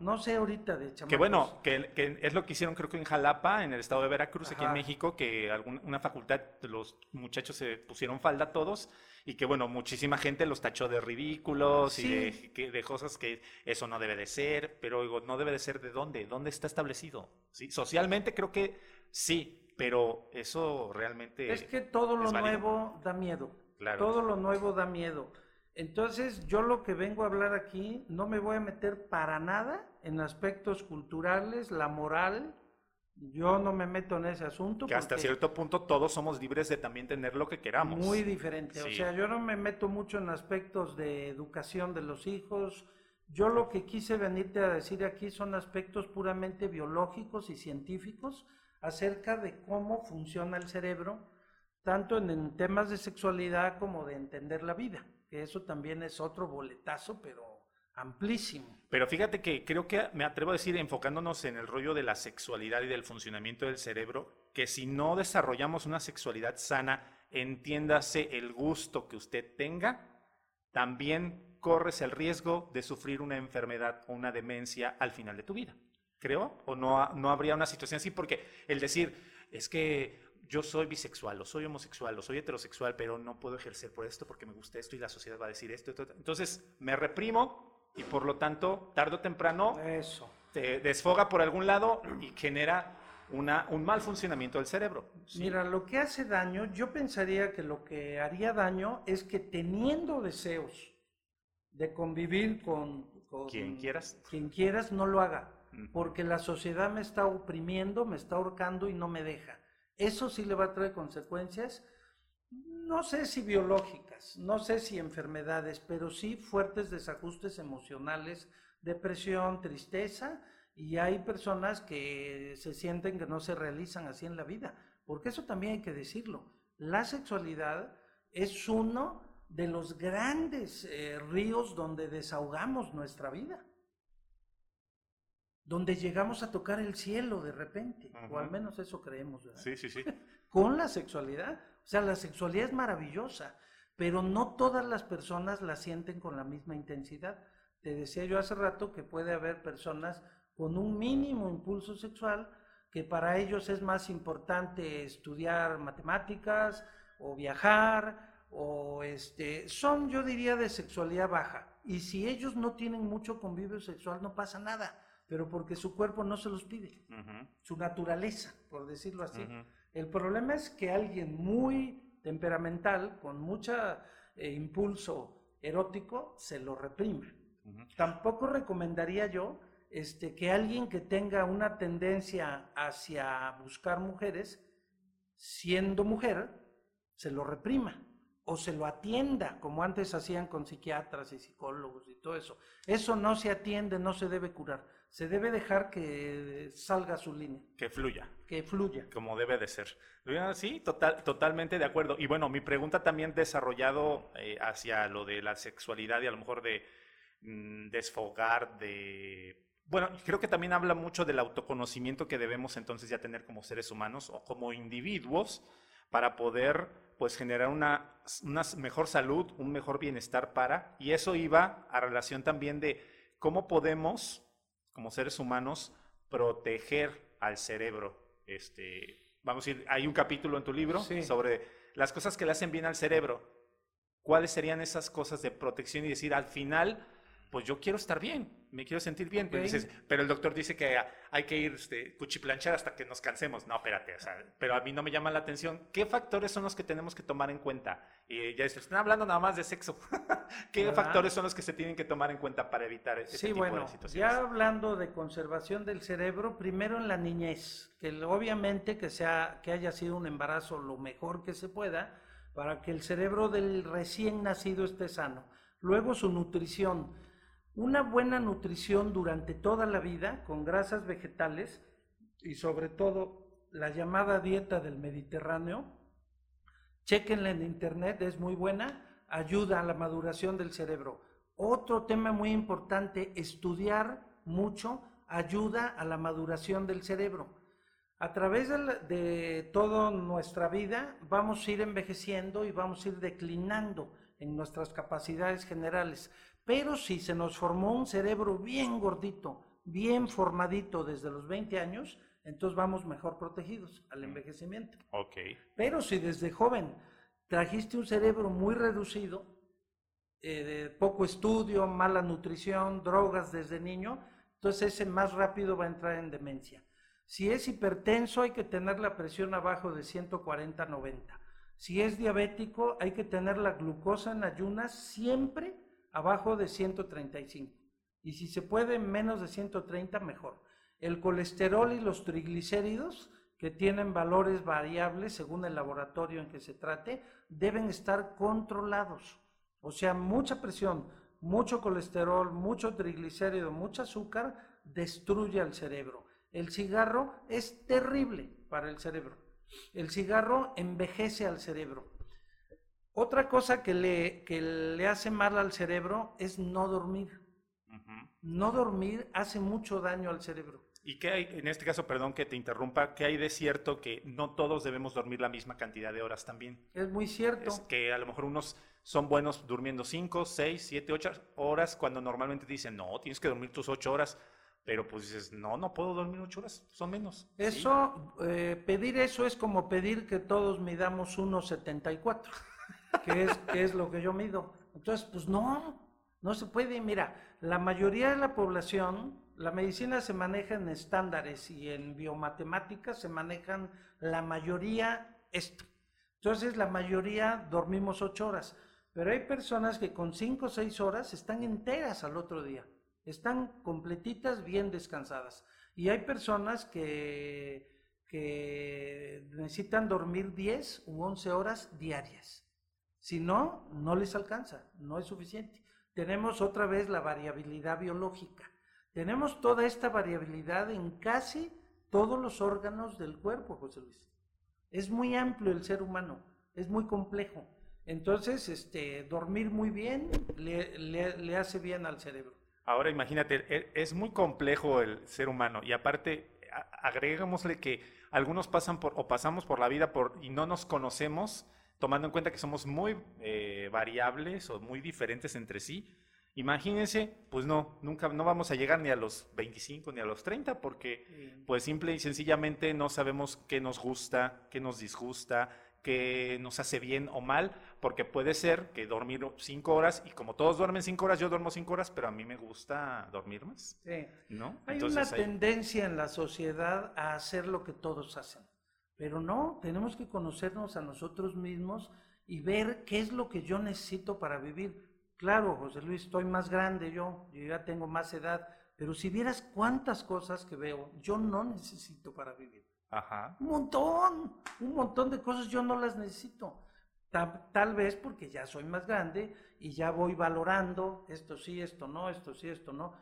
No sé ahorita de chamacos. Que bueno, que, es lo que hicieron creo que en Jalapa, en el estado de Veracruz, aquí en México, que una facultad, los muchachos se pusieron falda todos y que bueno, muchísima gente los tachó de ridículos y de, de, cosas que eso no debe de ser, pero digo, no debe de ser de dónde, dónde está establecido. ¿Sí? Socialmente creo que sí, pero eso realmente... Es que todo lo nuevo da miedo. Claro. Todo lo nuevo da miedo. Entonces, yo lo que vengo a hablar aquí, no me voy a meter para nada en aspectos culturales, la moral, yo no me meto en ese asunto. Que hasta cierto punto todos somos libres de también tener lo que queramos. Muy diferente. O sea, yo no me meto mucho en aspectos de educación de los hijos. Yo lo que quise venirte a decir aquí son aspectos puramente biológicos y científicos acerca de cómo funciona el cerebro, tanto en temas de sexualidad como de entender la vida eso también es otro boletazo, pero amplísimo. Pero fíjate que creo que me atrevo a decir, enfocándonos en el rollo de la sexualidad y del funcionamiento del cerebro, que si no desarrollamos una sexualidad sana, entiéndase el gusto que usted tenga, también corres el riesgo de sufrir una enfermedad o una demencia al final de tu vida. ¿Creo? ¿O no, no habría una situación así? Porque el decir, es que yo soy bisexual, o soy homosexual, o soy heterosexual, pero no puedo ejercer por esto porque me gusta esto y la sociedad va a decir esto. Entonces me reprimo y por lo tanto, tarde o temprano, Eso. te desfoga por algún lado y genera una, un mal funcionamiento del cerebro. Mira, lo que hace daño, yo pensaría que lo que haría daño es que teniendo deseos de convivir con, quien quieras, quien quieras, no lo haga, porque la sociedad me está oprimiendo, me está ahorcando y no me deja. Eso sí le va a traer consecuencias, no sé si biológicas, no sé si enfermedades, pero sí fuertes desajustes emocionales, depresión, tristeza, y hay personas que se sienten que no se realizan así en la vida, porque eso también hay que decirlo. La sexualidad es uno de los grandes eh, ríos donde desahogamos nuestra vida donde llegamos a tocar el cielo de repente, o al menos eso creemos, ¿verdad? Sí, sí, sí. Con la sexualidad. O sea, la sexualidad es maravillosa, pero no todas las personas la sienten con la misma intensidad. Te decía yo hace rato que puede haber personas con un mínimo impulso sexual que para ellos es más importante estudiar matemáticas o viajar o este son yo diría de sexualidad baja y si ellos no tienen mucho convivio sexual no pasa nada pero porque su cuerpo no se los pide, su naturaleza, por decirlo así. El problema es que alguien muy temperamental, con mucho eh, impulso erótico, se lo reprime. Tampoco recomendaría yo este, que alguien que tenga una tendencia hacia buscar mujeres, siendo mujer, se lo reprima o se lo atienda, como antes hacían con psiquiatras y psicólogos y todo eso. Eso no se atiende, no se debe curar se debe dejar que salga su línea. Que fluya. Que fluya. Como debe de ser. Sí, total, totalmente de acuerdo. Y bueno, mi pregunta también desarrollado eh, hacia lo de la sexualidad y a lo mejor de mm, desfogar, de... Bueno, creo que también habla mucho del autoconocimiento que debemos entonces ya tener como seres humanos o como individuos para poder pues generar una, una mejor salud, un mejor bienestar para, y eso iba a relación también de cómo podemos como seres humanos, proteger al cerebro. Este, vamos a ir, hay un capítulo en tu libro sobre las cosas que le hacen bien al cerebro. ¿Cuáles serían esas cosas de protección y decir, al final, pues yo quiero estar bien, me quiero sentir bien. Pero, dices, pero el doctor dice que hay que ir este, cuchiplanchar hasta que nos cansemos. No, espérate, o sea, pero a mí no me llama la atención. ¿Qué factores son los que tenemos que tomar en cuenta? Y ya están hablando nada más de sexo. ¿Qué factores son los que se tienen que tomar en cuenta para evitar este sí, tipo bueno, de situaciones? Ya hablando de conservación del cerebro, primero en la niñez, que obviamente que, sea, que haya sido un embarazo lo mejor que se pueda para que el cerebro del recién nacido esté sano. Luego su nutrición. Una buena nutrición durante toda la vida con grasas vegetales y sobre todo la llamada dieta del Mediterráneo. Chequenla en internet, es muy buena, ayuda a la maduración del cerebro. Otro tema muy importante, estudiar mucho ayuda a la maduración del cerebro. A través de, toda nuestra vida vamos a ir envejeciendo y vamos a ir declinando en nuestras capacidades generales. Pero si se nos formó un cerebro bien gordito, bien formadito desde los 20 años, entonces vamos mejor protegidos al mm. envejecimiento. Ok. Pero si desde joven trajiste un cerebro muy reducido, eh, poco estudio, mala nutrición, drogas desde niño, entonces ese más rápido va a entrar en demencia. Si es hipertenso, hay que tener la presión abajo de 140-90. Si es diabético, hay que tener la glucosa en ayunas siempre abajo de 135. Y si se puede menos de 130, mejor. El colesterol y los triglicéridos, que tienen valores variables según el laboratorio en que se trate, deben estar controlados. O sea, mucha presión, mucho colesterol, mucho triglicérido, mucho azúcar, destruye al cerebro. El cigarro es terrible para el cerebro. El cigarro envejece al cerebro. Otra cosa que le, que le hace mal al cerebro es no dormir. No dormir hace mucho daño al cerebro. ¿Y qué hay, en este caso, perdón que te interrumpa, qué hay de cierto que no todos debemos dormir la misma cantidad de horas también? Es muy cierto. Es que a lo mejor unos son buenos durmiendo 5, 6, 7, 8 horas, cuando normalmente dicen, no, tienes que dormir tus 8 horas. Pero pues dices, no, no puedo dormir ocho horas, son menos. Eso, eh, pedir eso es como pedir que todos midamos 1,74, que es, que es lo que yo mido. Entonces, pues no, no se puede. Mira, la mayoría de la población, la medicina se maneja en estándares y en biomatemáticas se manejan la mayoría esto. Entonces, la mayoría dormimos ocho horas, pero hay personas que con cinco o seis horas están enteras al otro día están completitas, bien descansadas. Y hay personas que, que necesitan dormir 10 u 11 horas diarias. Si no, no les alcanza, no es suficiente. Tenemos otra vez la variabilidad biológica. Tenemos toda esta variabilidad en casi todos los órganos del cuerpo, José Luis. Es muy amplio el ser humano, es muy complejo. Entonces, este, dormir muy bien le, le hace bien al cerebro. Ahora imagínate, e, es muy complejo el ser humano y aparte agregámosle que algunos pasan por o pasamos por la vida por y no nos conocemos, tomando en cuenta que somos muy eh, variables o muy diferentes entre sí. Imagínense, pues no, nunca no vamos a llegar ni a los 25 ni a los 30 porque pues simple y sencillamente no sabemos qué nos gusta, qué nos disgusta, qué nos hace bien o mal porque puede ser que dormir cinco horas, y como todos duermen cinco horas, yo duermo cinco horas, pero a mí me gusta dormir más. Sí. ¿no? Hay una tendencia en la sociedad a hacer lo que todos hacen, pero no, tenemos que conocernos a nosotros mismos y ver qué es lo que yo necesito para vivir. Claro, José Luis, estoy más grande yo, yo ya tengo más edad, pero si vieras cuántas cosas que veo, yo no necesito para vivir. Ajá. Un montón, un montón de cosas yo no las necesito. Tal, vez porque ya soy más grande y ya voy valorando esto sí, esto no, esto sí, esto no.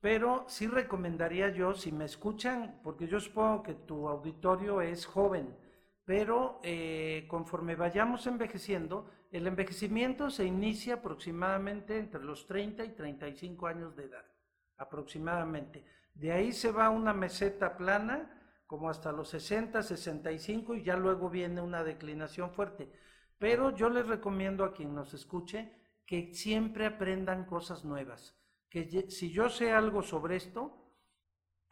Pero sí recomendaría yo, si me escuchan, porque yo supongo que tu auditorio es joven, pero eh, conforme vayamos envejeciendo, el envejecimiento se inicia aproximadamente entre los 30 y 35 años de edad, aproximadamente. De ahí se va una meseta plana, como hasta los 60, 65, y ya luego viene una declinación fuerte. Pero yo les recomiendo a quien nos escuche que siempre aprendan cosas nuevas. Que si yo sé algo sobre esto,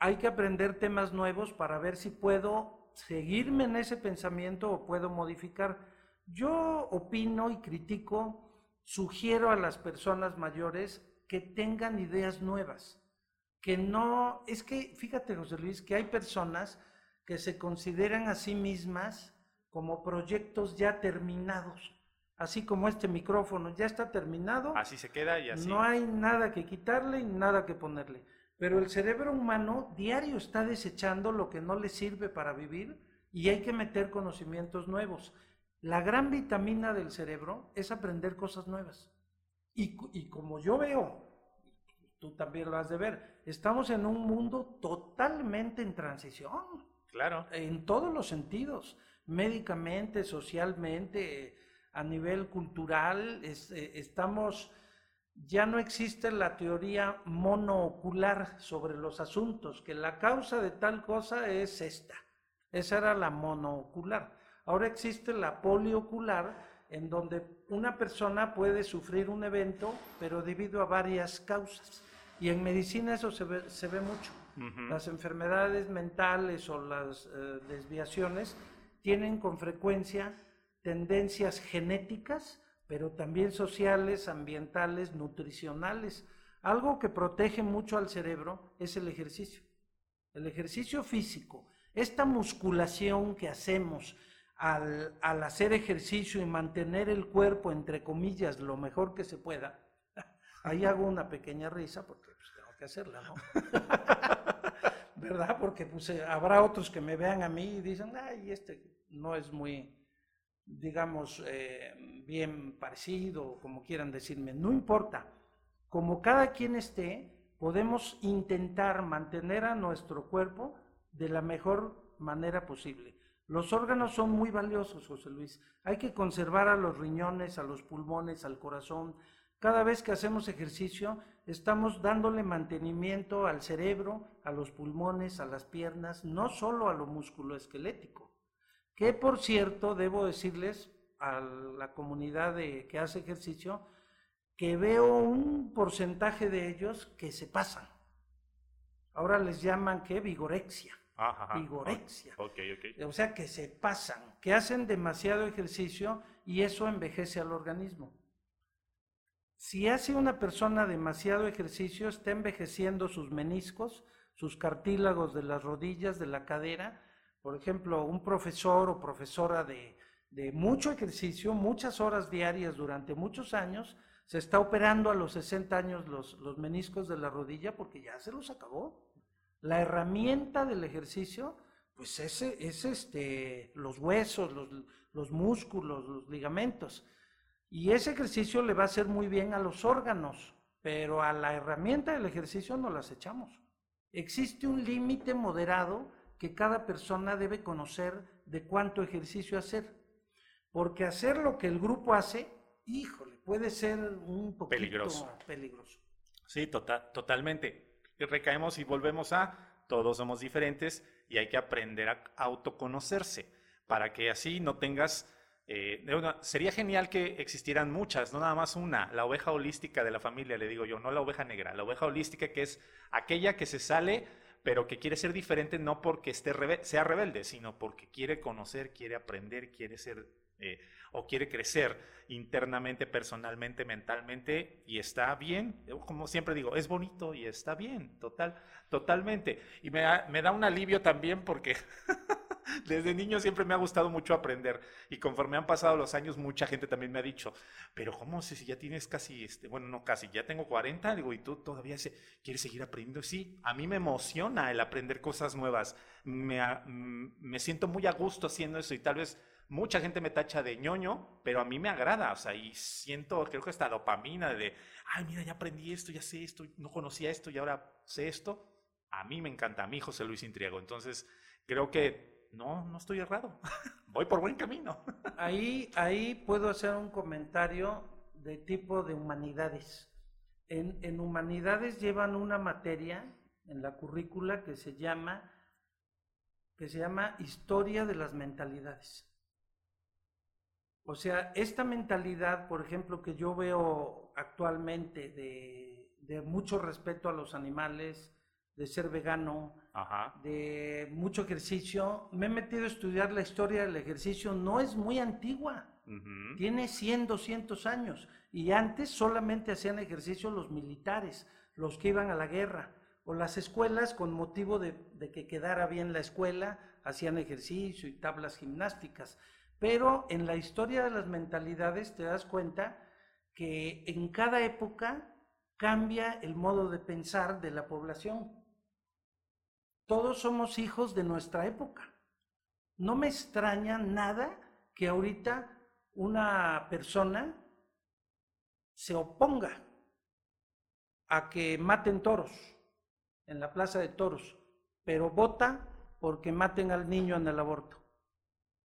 hay que aprender temas nuevos para ver si puedo seguirme en ese pensamiento o puedo modificar. Yo opino y critico, sugiero a las personas mayores que tengan ideas nuevas, que no, es que fíjate José Luis, que hay personas que se consideran a sí mismas como proyectos ya terminados. Así como este micrófono ya está terminado. Así se queda y así. No hay nada que quitarle y nada que ponerle. Pero el cerebro humano diario está desechando lo que no le sirve para vivir y hay que meter conocimientos nuevos. La gran vitamina del cerebro es aprender cosas nuevas. Y, como yo veo, tú también lo has de ver, estamos en un mundo totalmente en transición. Claro. En todos los sentidos, médicamente, socialmente, a nivel cultural, eh, estamos, ya no existe la teoría monoocular sobre los asuntos, que la causa de tal cosa es esta. Esa era la monoocular. Ahora existe la poliocular, en donde una persona puede sufrir un evento, pero debido a varias causas. Y en medicina eso se ve, se ve mucho. Las enfermedades mentales o las eh, desviaciones tienen con frecuencia tendencias genéticas, pero también sociales, ambientales, nutricionales. Algo que protege mucho al cerebro es el ejercicio. El ejercicio físico, esta musculación que hacemos al, hacer ejercicio y mantener el cuerpo, entre comillas, lo mejor que se pueda, ahí hago una pequeña risa porque pues, tengo que hacerla, ¿no? ¿Verdad? Porque pues, eh, habrá otros que me vean a mí y dicen, ay, este no es muy, digamos, eh, bien parecido, como quieran decirme, no importa. Como cada quien esté, podemos intentar mantener a nuestro cuerpo de la mejor manera posible. Los órganos son muy valiosos, José Luis. Hay que conservar a los riñones, a los pulmones, al corazón. Cada vez que hacemos ejercicio, estamos dándole mantenimiento al cerebro, a los pulmones, a las piernas, no solo a lo músculo esquelético. Que por cierto, debo decirles a la comunidad de, que hace ejercicio que veo un porcentaje de ellos que se pasan. Ahora les llaman que vigorexia. vigorexia. O sea, que se pasan, que hacen demasiado ejercicio y eso envejece al organismo. Si hace una persona demasiado ejercicio, está envejeciendo sus meniscos, sus cartílagos de las rodillas, de la cadera, por ejemplo, un profesor o profesora de, mucho ejercicio, muchas horas diarias durante muchos años, se está operando a los 60 años los, meniscos de la rodilla porque ya se los acabó. La herramienta del ejercicio, pues es, es este, los huesos, los, los músculos, los ligamentos. Y ese ejercicio le va a hacer muy bien a los órganos, pero a la herramienta del ejercicio no las echamos. Existe un límite moderado que cada persona debe conocer de cuánto ejercicio hacer. Porque hacer lo que el grupo hace, híjole, puede ser un poquito peligroso. peligroso. Sí, total, totalmente. Recaemos y volvemos a todos somos diferentes y hay que aprender a autoconocerse para que así no tengas... Eh, sería genial que existieran muchas, no nada más una, la oveja holística de la familia, le digo yo, no la oveja negra, la oveja holística que es aquella que se sale pero que quiere ser diferente no porque esté sea rebelde, sino porque quiere conocer, quiere aprender, quiere ser eh, o quiere crecer internamente, personalmente, mentalmente y está bien. Como siempre digo, es bonito y está bien, total, totalmente. Y me me da un alivio también porque Desde niño siempre me ha gustado mucho aprender y conforme han pasado los años mucha gente también me ha dicho, pero ¿cómo si ya tienes casi, este, bueno, no casi, ya tengo 40, digo, y tú todavía quieres seguir aprendiendo? Sí, a mí me emociona el aprender cosas nuevas, me, mm, me siento muy a gusto haciendo eso y tal vez mucha gente me tacha de ñoño, pero a mí me agrada, o sea, y siento, creo que esta dopamina de, ay, mira, ya aprendí esto, ya sé esto, no conocía esto y ahora sé esto. A mí me encanta, a mí José Luis Intriego. Entonces, creo que no, no estoy errado. Voy por buen camino. ahí, ahí puedo hacer un comentario de tipo de humanidades. En, en humanidades llevan una materia en la currícula que se llama que se llama historia de las mentalidades. O sea, esta mentalidad, por ejemplo, que yo veo actualmente de, de mucho respeto a los animales, de ser vegano, de mucho ejercicio. Me he metido a estudiar la historia del ejercicio, no es muy antigua, tiene 100, 200 años. Y antes solamente hacían ejercicio los militares, los que iban a la guerra, o las escuelas con motivo de, de que quedara bien la escuela, hacían ejercicio y tablas gimnásticas. Pero en la historia de las mentalidades te das cuenta que en cada época cambia el modo de pensar de la población. Todos somos hijos de nuestra época. No me extraña nada que ahorita una persona se oponga a que maten toros en la plaza de toros, pero vota porque maten al niño en el aborto.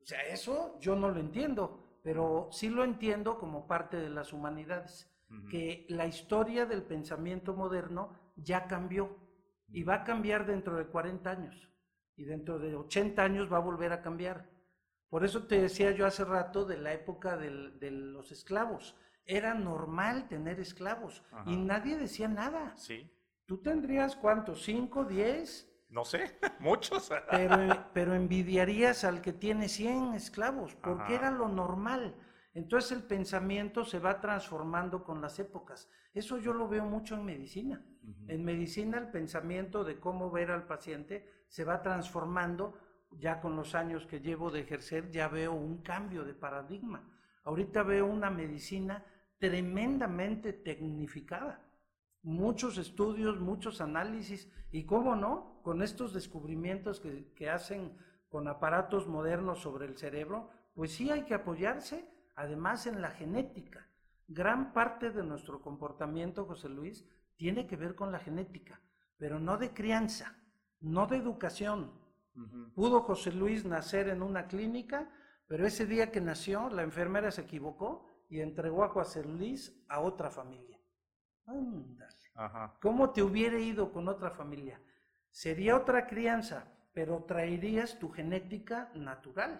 O sea, eso yo no lo entiendo, pero sí lo entiendo como parte de las humanidades, que la historia del pensamiento moderno ya cambió y va a cambiar dentro de 40 años y dentro de 80 años va a volver a cambiar. Por eso te decía yo hace rato de la época de los esclavos. Era normal tener esclavos y nadie decía nada. Sí. ¿Tú tendrías cuántos? ¿Cinco, diez? No sé, muchos. Pero, pero envidiarías al que tiene 100 esclavos, porque era lo normal. Entonces el pensamiento se va transformando con las épocas. Eso yo lo veo mucho en medicina. En medicina el pensamiento de cómo ver al paciente se va transformando ya con los años que llevo de ejercer, ya veo un cambio de paradigma. Ahorita veo una medicina tremendamente tecnificada. Muchos estudios, muchos análisis, y cómo no, con estos descubrimientos que, que hacen con aparatos modernos sobre el cerebro, pues sí hay que apoyarse, además en la genética. Gran parte de nuestro comportamiento, José Luis, tiene que ver con la genética, pero no de crianza, no de educación, Pudo José Luis nacer en una clínica, pero ese día que nació, la enfermera se equivocó y entregó a José Luis a otra familia. ¿Cómo te hubiera ido con otra familia? Sería otra crianza, pero traerías tu genética natural.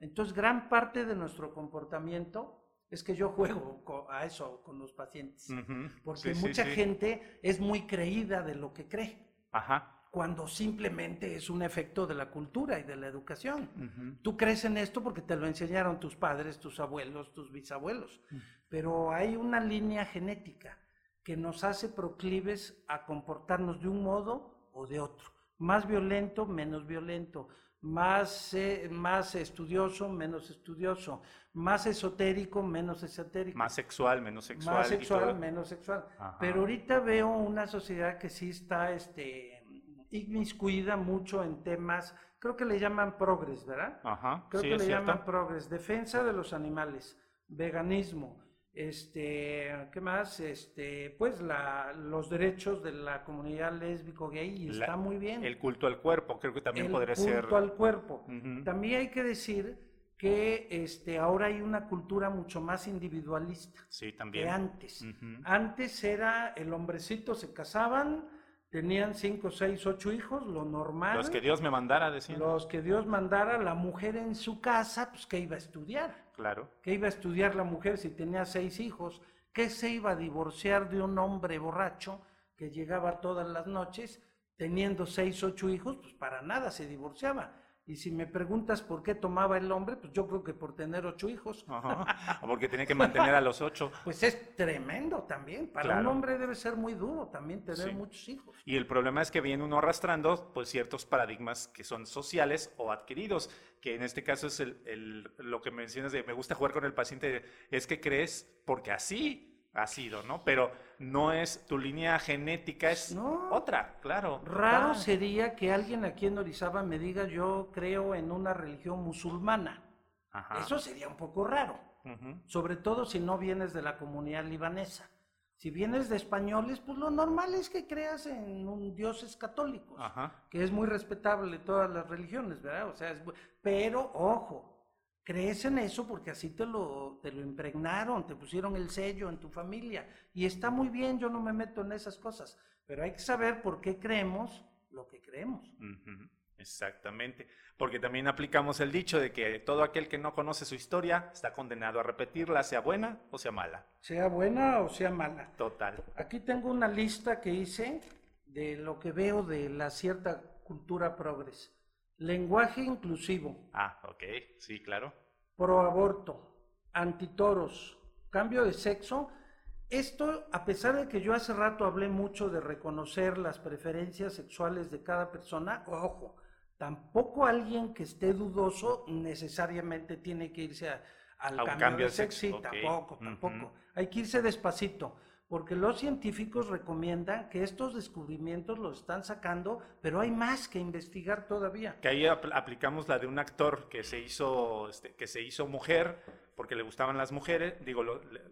Entonces, gran parte de nuestro comportamiento es que yo juego a eso con los pacientes, porque mucha gente es muy creída de lo que cree. Ajá. Cuando simplemente es un efecto de la cultura y de la educación. Tú crees en esto porque te lo enseñaron tus padres, tus abuelos, tus bisabuelos, pero hay una línea genética que nos hace proclives a comportarnos de un modo o de otro, más violento, menos violento, más, eh, más estudioso, menos estudioso, más esotérico, menos esotérico. Más sexual, menos sexual. Más sexual, menos sexual. Pero ahorita veo una sociedad que sí está este, inmiscuida mucho en temas, creo que le llaman progres, ¿verdad? Ajá, creo que le llaman progres, defensa de los animales, veganismo, este, ¿qué más? Este, pues la, los derechos de la comunidad lésbico gay y está muy bien. El culto al cuerpo, creo que también podría ser. El culto al cuerpo. También hay que decir que este, ahora hay una cultura mucho más individualista sí, también. que antes. Antes era el hombrecito se casaban, Tenían cinco, seis, ocho hijos, lo normal. Los que Dios me mandara, decían. Los que Dios mandara, la mujer en su casa, pues que iba a estudiar. Claro. ¿Qué iba a estudiar la mujer si tenía seis hijos? ¿Qué se iba a divorciar de un hombre borracho que llegaba todas las noches teniendo seis, ocho hijos? Pues para nada se divorciaba. Y si me preguntas por qué tomaba el hombre, pues yo creo que por tener ocho hijos. Ajá, porque tenía que mantener a los ocho. Pues es tremendo también. Para un hombre debe ser muy duro también tener muchos hijos. Y el problema es que viene uno arrastrando pues ciertos paradigmas que son sociales o adquiridos, que en este caso es el, lo que mencionas de me gusta jugar con el paciente, es que crees porque así ha sido, ¿no? Pero no es tu línea genética, es otra, claro. Raro sería que alguien aquí en Orizaba me diga yo creo en una religión musulmana. Eso sería un poco raro, sobre todo si no vienes de la comunidad libanesa. Si vienes de españoles, pues lo normal es que creas en un dioses católicos, que es muy respetable todas las religiones, ¿verdad? O sea, es, pero ojo, crees en eso porque así te lo, te lo impregnaron, te pusieron el sello en tu familia. Y está muy bien, yo no me meto en esas cosas, pero hay que saber por qué creemos lo que creemos. Exactamente, porque también aplicamos el dicho de que todo aquel que no conoce su historia está condenado a repetirla, sea buena o sea mala. Sea buena o sea mala. Total. Aquí tengo una lista que hice de lo que veo de la cierta cultura progres. Lenguaje inclusivo. Ah, ok, sí, claro. Pro aborto, antitoros, cambio de sexo. Esto, a pesar de que yo hace rato hablé mucho de reconocer las preferencias sexuales de cada persona, ojo, tampoco alguien que esté dudoso necesariamente tiene que irse al cambio, de sexo. Sí, tampoco, tampoco. Hay que irse despacito porque los científicos recomiendan que estos descubrimientos los están sacando, pero hay más que investigar todavía. Que ahí aplicamos la de un actor que se hizo, este, que se hizo mujer porque le gustaban las mujeres, digo,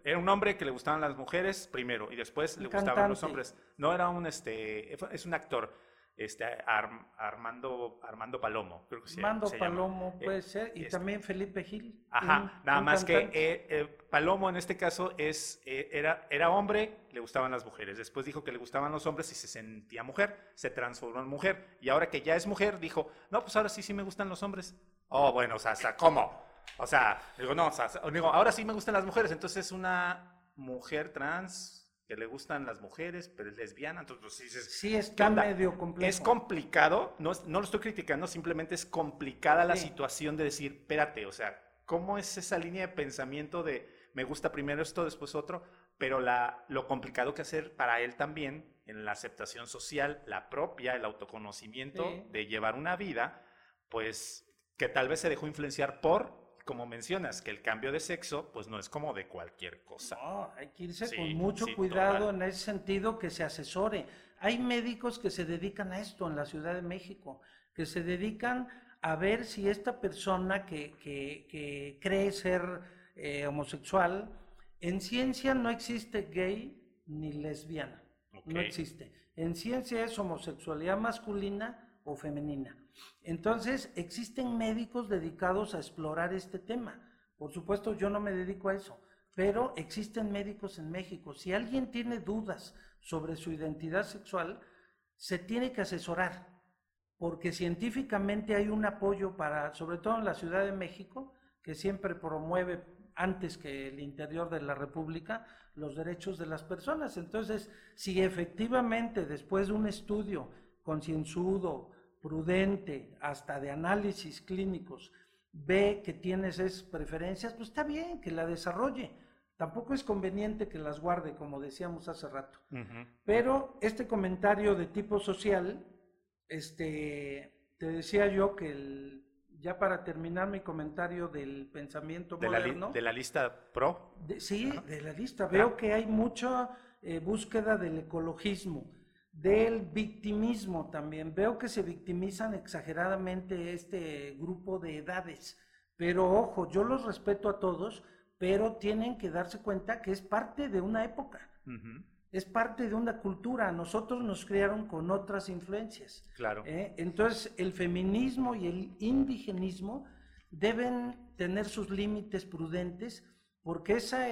era un hombre que le gustaban las mujeres primero y después le gustaban los hombres. No era un, este, es un actor este, Armando, Armando Palomo, creo que sí. Armando Palomo eh, puede ser, y este también Felipe Gil. Ajá, nada más que eh, eh, Palomo en este caso es, era, era hombre, le gustaban las mujeres. Después dijo que le gustaban los hombres y se sentía mujer, se transformó en mujer. Y ahora que ya es mujer, dijo, no, pues ahora sí, sí me gustan los hombres. Oh, bueno, o sea, ¿cómo? O sea, digo, no, o sea, digo, ahora sí me gustan las mujeres. Entonces es una mujer trans que le gustan las mujeres, pero es lesbiana, entonces pues, dices, sí, está medio complejo. Es complicado, no, no lo estoy criticando, simplemente es complicada la situación de decir, espérate, o sea, ¿cómo es esa línea de pensamiento de me gusta primero esto, después otro? Pero la, lo complicado que hacer para él también en la aceptación social, la propia, el autoconocimiento de llevar una vida, pues que tal vez se dejó influenciar por como mencionas, que el cambio de sexo, pues no es como de cualquier cosa. No, hay que irse con mucho cuidado en ese sentido, que se asesore. Hay médicos que se dedican a esto en la Ciudad de México, que se dedican a ver si esta persona que, que, cree ser eh, homosexual, en ciencia no existe gay ni lesbiana, no existe. En ciencia es homosexualidad masculina o femenina. Entonces, existen médicos dedicados a explorar este tema. Por supuesto, yo no me dedico a eso, pero existen médicos en México. Si alguien tiene dudas sobre su identidad sexual, se tiene que asesorar, porque científicamente hay un apoyo para, sobre todo en la Ciudad de México, que siempre promueve antes que el interior de la República los derechos de las personas. Entonces, si efectivamente después de un estudio concienzudo, prudente, hasta de análisis clínicos, ve que tienes esas preferencias, pues está bien que la desarrolle. Tampoco es conveniente que las guarde, como decíamos hace rato. Pero este comentario de tipo social, este, te decía yo que el, ya para terminar mi comentario del pensamiento de moderno. La ¿De la lista pro? sí, de la lista. Veo que hay mucha eh, búsqueda del ecologismo del victimismo también. Veo que se victimizan exageradamente este grupo de edades, pero ojo, yo los respeto a todos, pero tienen que darse cuenta que es parte de una época. Es parte de una cultura. Nosotros nos criaron con otras influencias. Claro. ¿eh? Entonces, el feminismo y el indigenismo deben tener sus límites prudentes, porque esa,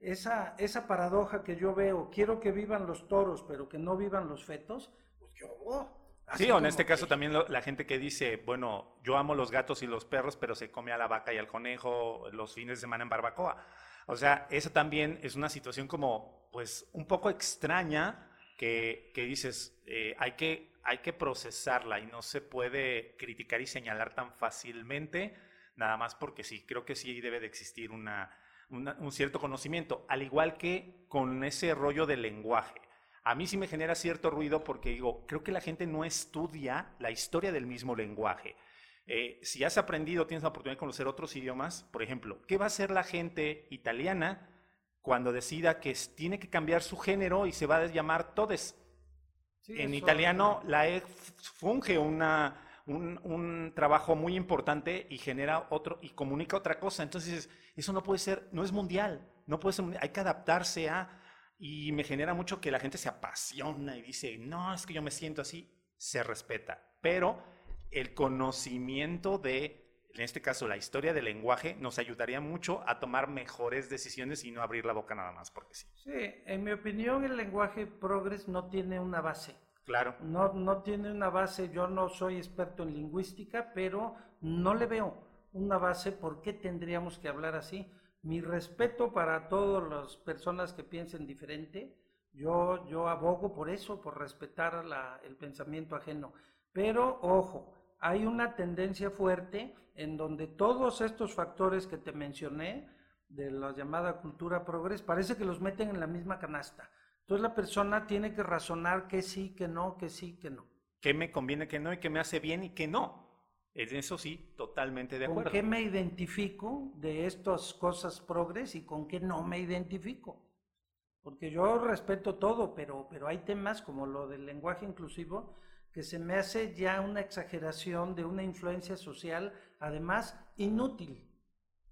esa, esa paradoja que yo veo, quiero que vivan los toros, pero que no vivan los fetos, pues yo... Oh, sí, o en este caso también la gente que dice, bueno, yo amo los gatos y los perros, pero se come a la vaca y al conejo los fines de semana en barbacoa. O sea, esa también es una situación como, pues, un poco extraña que, que dices, eh, hay, que, hay que procesarla y no se puede criticar y señalar tan fácilmente, nada más porque sí, creo que sí debe de existir una un cierto conocimiento, al igual que con ese rollo del lenguaje. A mí sí me genera cierto ruido porque digo, creo que la gente no estudia la historia del mismo lenguaje. Eh, si has aprendido, tienes la oportunidad de conocer otros idiomas, por ejemplo, ¿qué va a hacer la gente italiana cuando decida que tiene que cambiar su género y se va a llamar todes? en italiano la E funge una, un, trabajo muy importante y genera otro y comunica otra cosa. Entonces, eso no puede ser, no es mundial, no puede ser mundial, hay que adaptarse a, y me genera mucho que la gente se apasiona y dice, no, es que yo me siento así, se respeta, pero el conocimiento de, en este caso, la historia del lenguaje, nos ayudaría mucho a tomar mejores decisiones y no abrir la boca nada más, porque sí. Sí, en mi opinión, el lenguaje progres no tiene una base. No, no tiene una base, yo no soy experto en lingüística, pero no le veo una base por qué tendríamos que hablar así. Mi respeto para todas las personas que piensen diferente, yo, yo abogo por eso, por respetar el pensamiento ajeno. Pero ojo, hay una tendencia fuerte en donde todos estos factores que te mencioné, de la llamada cultura progres, parece que los meten en la misma canasta. Entonces la persona tiene que razonar que sí, que no, que sí, que no. ¿Qué me conviene, que no, y qué me hace bien y qué no? En eso sí, totalmente de acuerdo. ¿Con qué me identifico de estas cosas progres y con qué no me identifico? Porque yo respeto todo, pero, pero hay temas como lo del lenguaje inclusivo que se me hace ya una exageración de una influencia social, además inútil.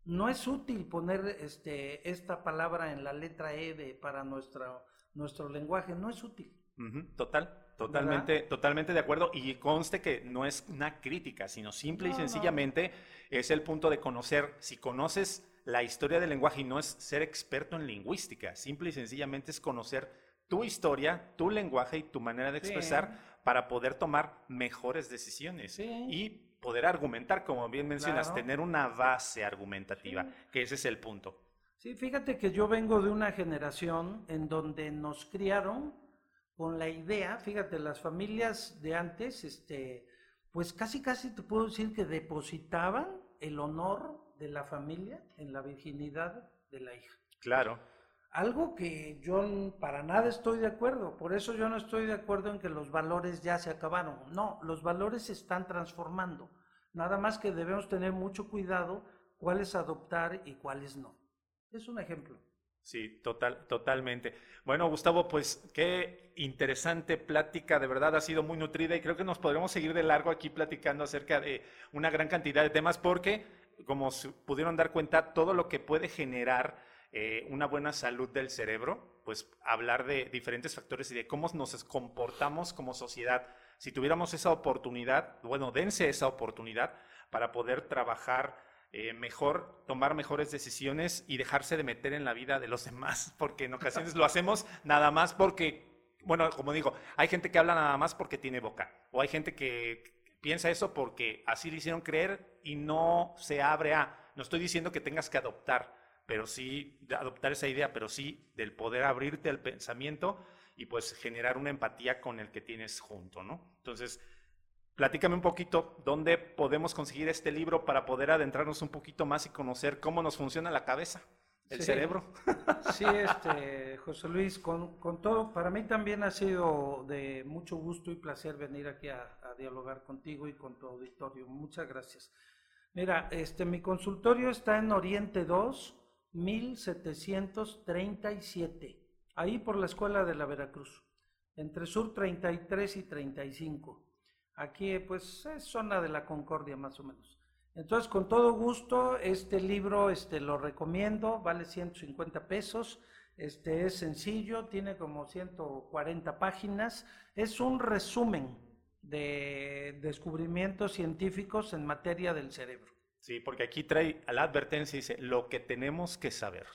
no es útil poner este, esta palabra en la letra E de, para nuestra, nuestro lenguaje, no es útil. Total, totalmente, totalmente de acuerdo. Y conste que no es una crítica, sino simple y sencillamente es el punto de conocer, si conoces la historia del lenguaje y no es ser experto en lingüística, simple y sencillamente es conocer tu historia, tu lenguaje y tu manera de expresar para poder tomar mejores decisiones y poder argumentar, como bien mencionas, tener una base argumentativa, que ese es el punto. Sí, fíjate que yo vengo de una generación en donde nos criaron con la idea, fíjate, las familias de antes, este, pues casi casi te puedo decir que depositaban el honor de la familia en la virginidad de la hija. Claro. Algo que yo para nada estoy de acuerdo, por eso yo no estoy de acuerdo en que los valores ya se acabaron. No, los valores se están transformando. Nada más que debemos tener mucho cuidado cuáles adoptar y cuáles no. Es un ejemplo. Sí, total, totalmente. Bueno, Gustavo, pues qué interesante plática, de verdad ha sido muy nutrida y creo que nos podremos seguir de largo aquí platicando acerca de una gran cantidad de temas porque, como pudieron dar cuenta, todo lo que puede generar eh, una buena salud del cerebro, pues hablar de diferentes factores y de cómo nos comportamos como sociedad. Si tuviéramos esa oportunidad, bueno, dense esa oportunidad para poder trabajar eh, mejor tomar mejores decisiones y dejarse de meter en la vida de los demás, porque en ocasiones lo hacemos nada más porque, bueno, como digo, hay gente que habla nada más porque tiene boca, o hay gente que piensa eso porque así le hicieron creer y no se abre a, no estoy diciendo que tengas que adoptar, pero sí, adoptar esa idea, pero sí del poder abrirte al pensamiento y pues generar una empatía con el que tienes junto, ¿no? Entonces, Platícame un poquito dónde podemos conseguir este libro para poder adentrarnos un poquito más y conocer cómo nos funciona la cabeza, el cerebro. Sí, este, José Luis, con, todo, para mí también ha sido de mucho gusto y placer venir aquí a, dialogar contigo y con tu auditorio. Muchas gracias. Mira, este, mi consultorio está en Oriente 2, 1737, ahí por la Escuela de la Veracruz, entre Sur 33 y 35. Aquí pues es zona de la Concordia más o menos. Entonces, con todo gusto, este libro este, lo recomiendo, vale 150 pesos, este, es sencillo, tiene como 140 páginas, es un resumen de descubrimientos científicos en materia del cerebro. Sí, porque aquí trae a la advertencia, dice, lo que tenemos que saber.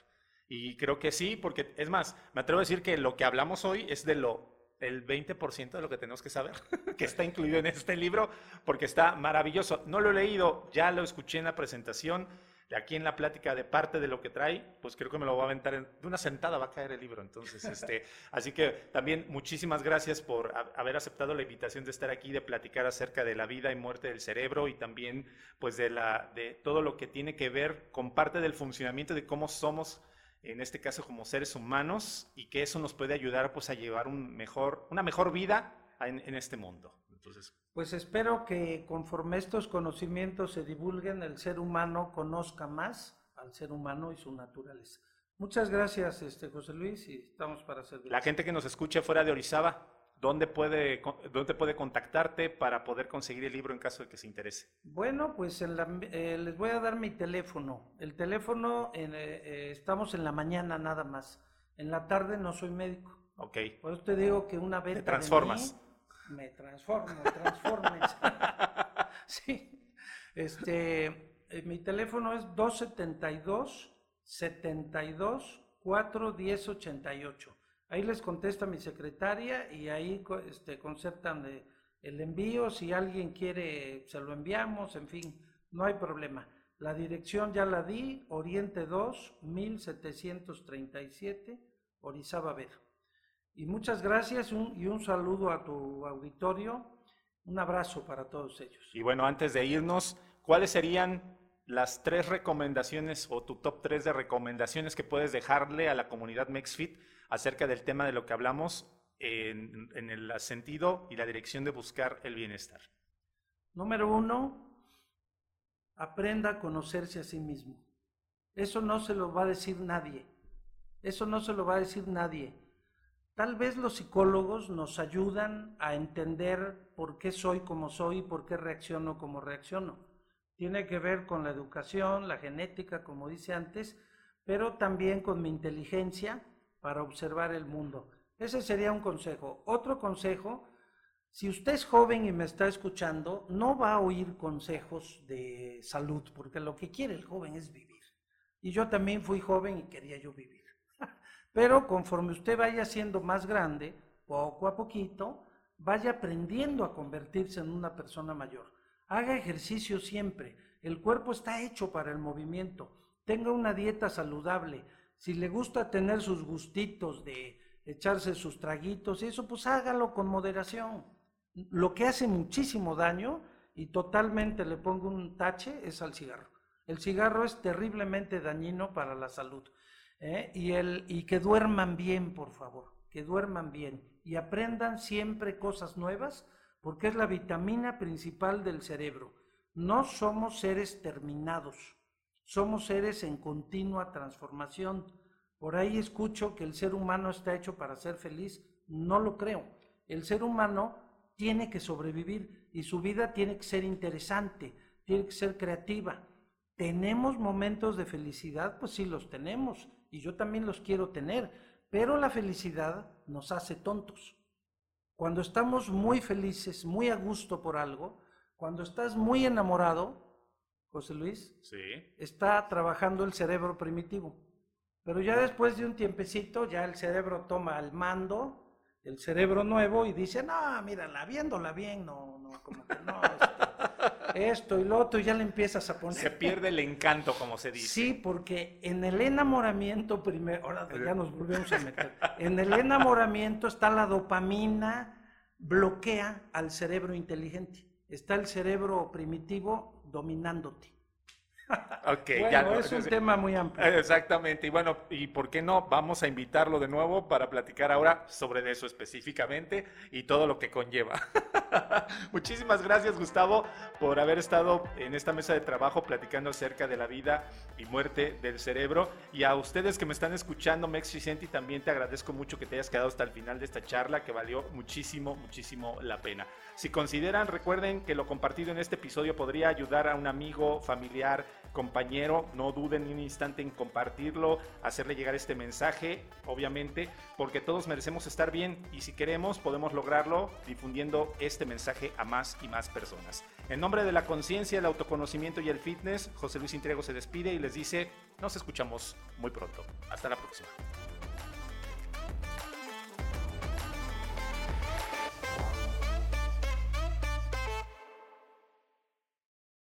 Y creo que sí, porque es más, me atrevo a decir que lo que hablamos hoy es de lo el 20% de lo que tenemos que saber, que está incluido en este libro, porque está maravilloso. No lo he leído, ya lo escuché en la presentación, de aquí en la plática de parte de lo que trae, pues creo que me lo va a aventar de una sentada, va a caer el libro. Entonces, este, así que también muchísimas gracias por haber aceptado la invitación de estar aquí, de platicar acerca de la vida y muerte del cerebro y también, pues, de, la, de todo lo que tiene que ver con parte del funcionamiento de cómo somos en este caso como seres humanos, y que eso nos puede ayudar pues a llevar un mejor, una mejor vida en, este mundo. Entonces, pues espero que conforme estos conocimientos se divulguen, el ser humano conozca más al ser humano y su naturaleza. Muchas gracias, este José Luis, y estamos para servir. La gente que nos escucha fuera de Orizaba, ¿Dónde puede, ¿Dónde puede contactarte para poder conseguir el libro en caso de que se interese? Bueno, pues eh, les voy a dar mi teléfono. El teléfono, eh, eh, estamos en la mañana nada más. En la tarde no soy médico. Ok. Por eso te digo que una vez... Te transformas. me transformo, transformes. sí. Este, mi teléfono es 272 72 41088 Ahí les contesta mi secretaria y ahí este, concertan el envío. Si alguien quiere, se lo enviamos, en fin, no hay problema. La dirección ya la di, Oriente 2, 1737, Orizaba Ver. Y muchas gracias y un saludo a tu auditorio. Un abrazo para todos ellos. Y bueno, antes de irnos, ¿cuáles serían las tres recomendaciones o tu top tres de recomendaciones que puedes dejarle a la comunidad MexFit acerca del tema de lo que hablamos en, el sentido y la dirección de buscar el bienestar. Número uno, aprenda a conocerse a sí mismo. Eso no se lo va a decir nadie. Eso no se lo va a decir nadie. Tal vez los psicólogos nos ayudan a entender por qué soy como soy y por qué reacciono como reacciono tiene que ver con la educación, la genética, como dice antes, pero también con mi inteligencia para observar el mundo. Ese sería un consejo. Otro consejo, si usted es joven y me está escuchando, no va a oír consejos de salud, porque lo que quiere el joven es vivir. Y yo también fui joven y quería yo vivir. Pero conforme usted vaya siendo más grande, poco a poquito, vaya aprendiendo a convertirse en una persona mayor. Haga ejercicio siempre. El cuerpo está hecho para el movimiento. Tenga una dieta saludable. Si le gusta tener sus gustitos de echarse sus traguitos y eso, pues hágalo con moderación. Lo que hace muchísimo daño y totalmente le pongo un tache es al cigarro. El cigarro es terriblemente dañino para la salud. ¿eh? Y, el, y que duerman bien, por favor, que duerman bien y aprendan siempre cosas nuevas porque es la vitamina principal del cerebro. No somos seres terminados, somos seres en continua transformación. Por ahí escucho que el ser humano está hecho para ser feliz. No lo creo. El ser humano tiene que sobrevivir y su vida tiene que ser interesante, tiene que ser creativa. ¿Tenemos momentos de felicidad? Pues sí los tenemos y yo también los quiero tener, pero la felicidad nos hace tontos. Cuando estamos muy felices, muy a gusto por algo, cuando estás muy enamorado, José Luis, está trabajando el cerebro primitivo. Pero ya después de un tiempecito, ya el cerebro toma el mando, el cerebro nuevo, y dice, no, mírala, viéndola bien, no, no, como que no. Este, esto y lo otro, y ya le empiezas a poner. Se pierde el encanto, como se dice. Sí, porque en el enamoramiento primero, ahora ya nos volvemos a meter, en el enamoramiento está la dopamina, bloquea al cerebro inteligente. Está el cerebro primitivo dominándote. Ok, bueno, es un tema muy amplio. Exactamente, y bueno, ¿y por qué no? Vamos a invitarlo de nuevo para platicar ahora sobre eso específicamente y todo lo que conlleva. Muchísimas gracias, Gustavo, por haber estado en esta mesa de trabajo platicando acerca de la vida y muerte del cerebro. Y a ustedes que me están escuchando, Mex Vicenti, también te agradezco mucho que te hayas quedado hasta el final de esta charla, que valió muchísimo, muchísimo la pena. Si consideran, recuerden que lo compartido en este episodio podría ayudar a un amigo, familiar, compañero, no duden ni un instante en compartirlo, hacerle llegar este mensaje, obviamente, porque todos merecemos estar bien y si queremos podemos lograrlo difundiendo este mensaje a más y más personas. En nombre de la conciencia, el autoconocimiento y el fitness, José Luis Intriego se despide y les dice, nos escuchamos muy pronto. Hasta la próxima.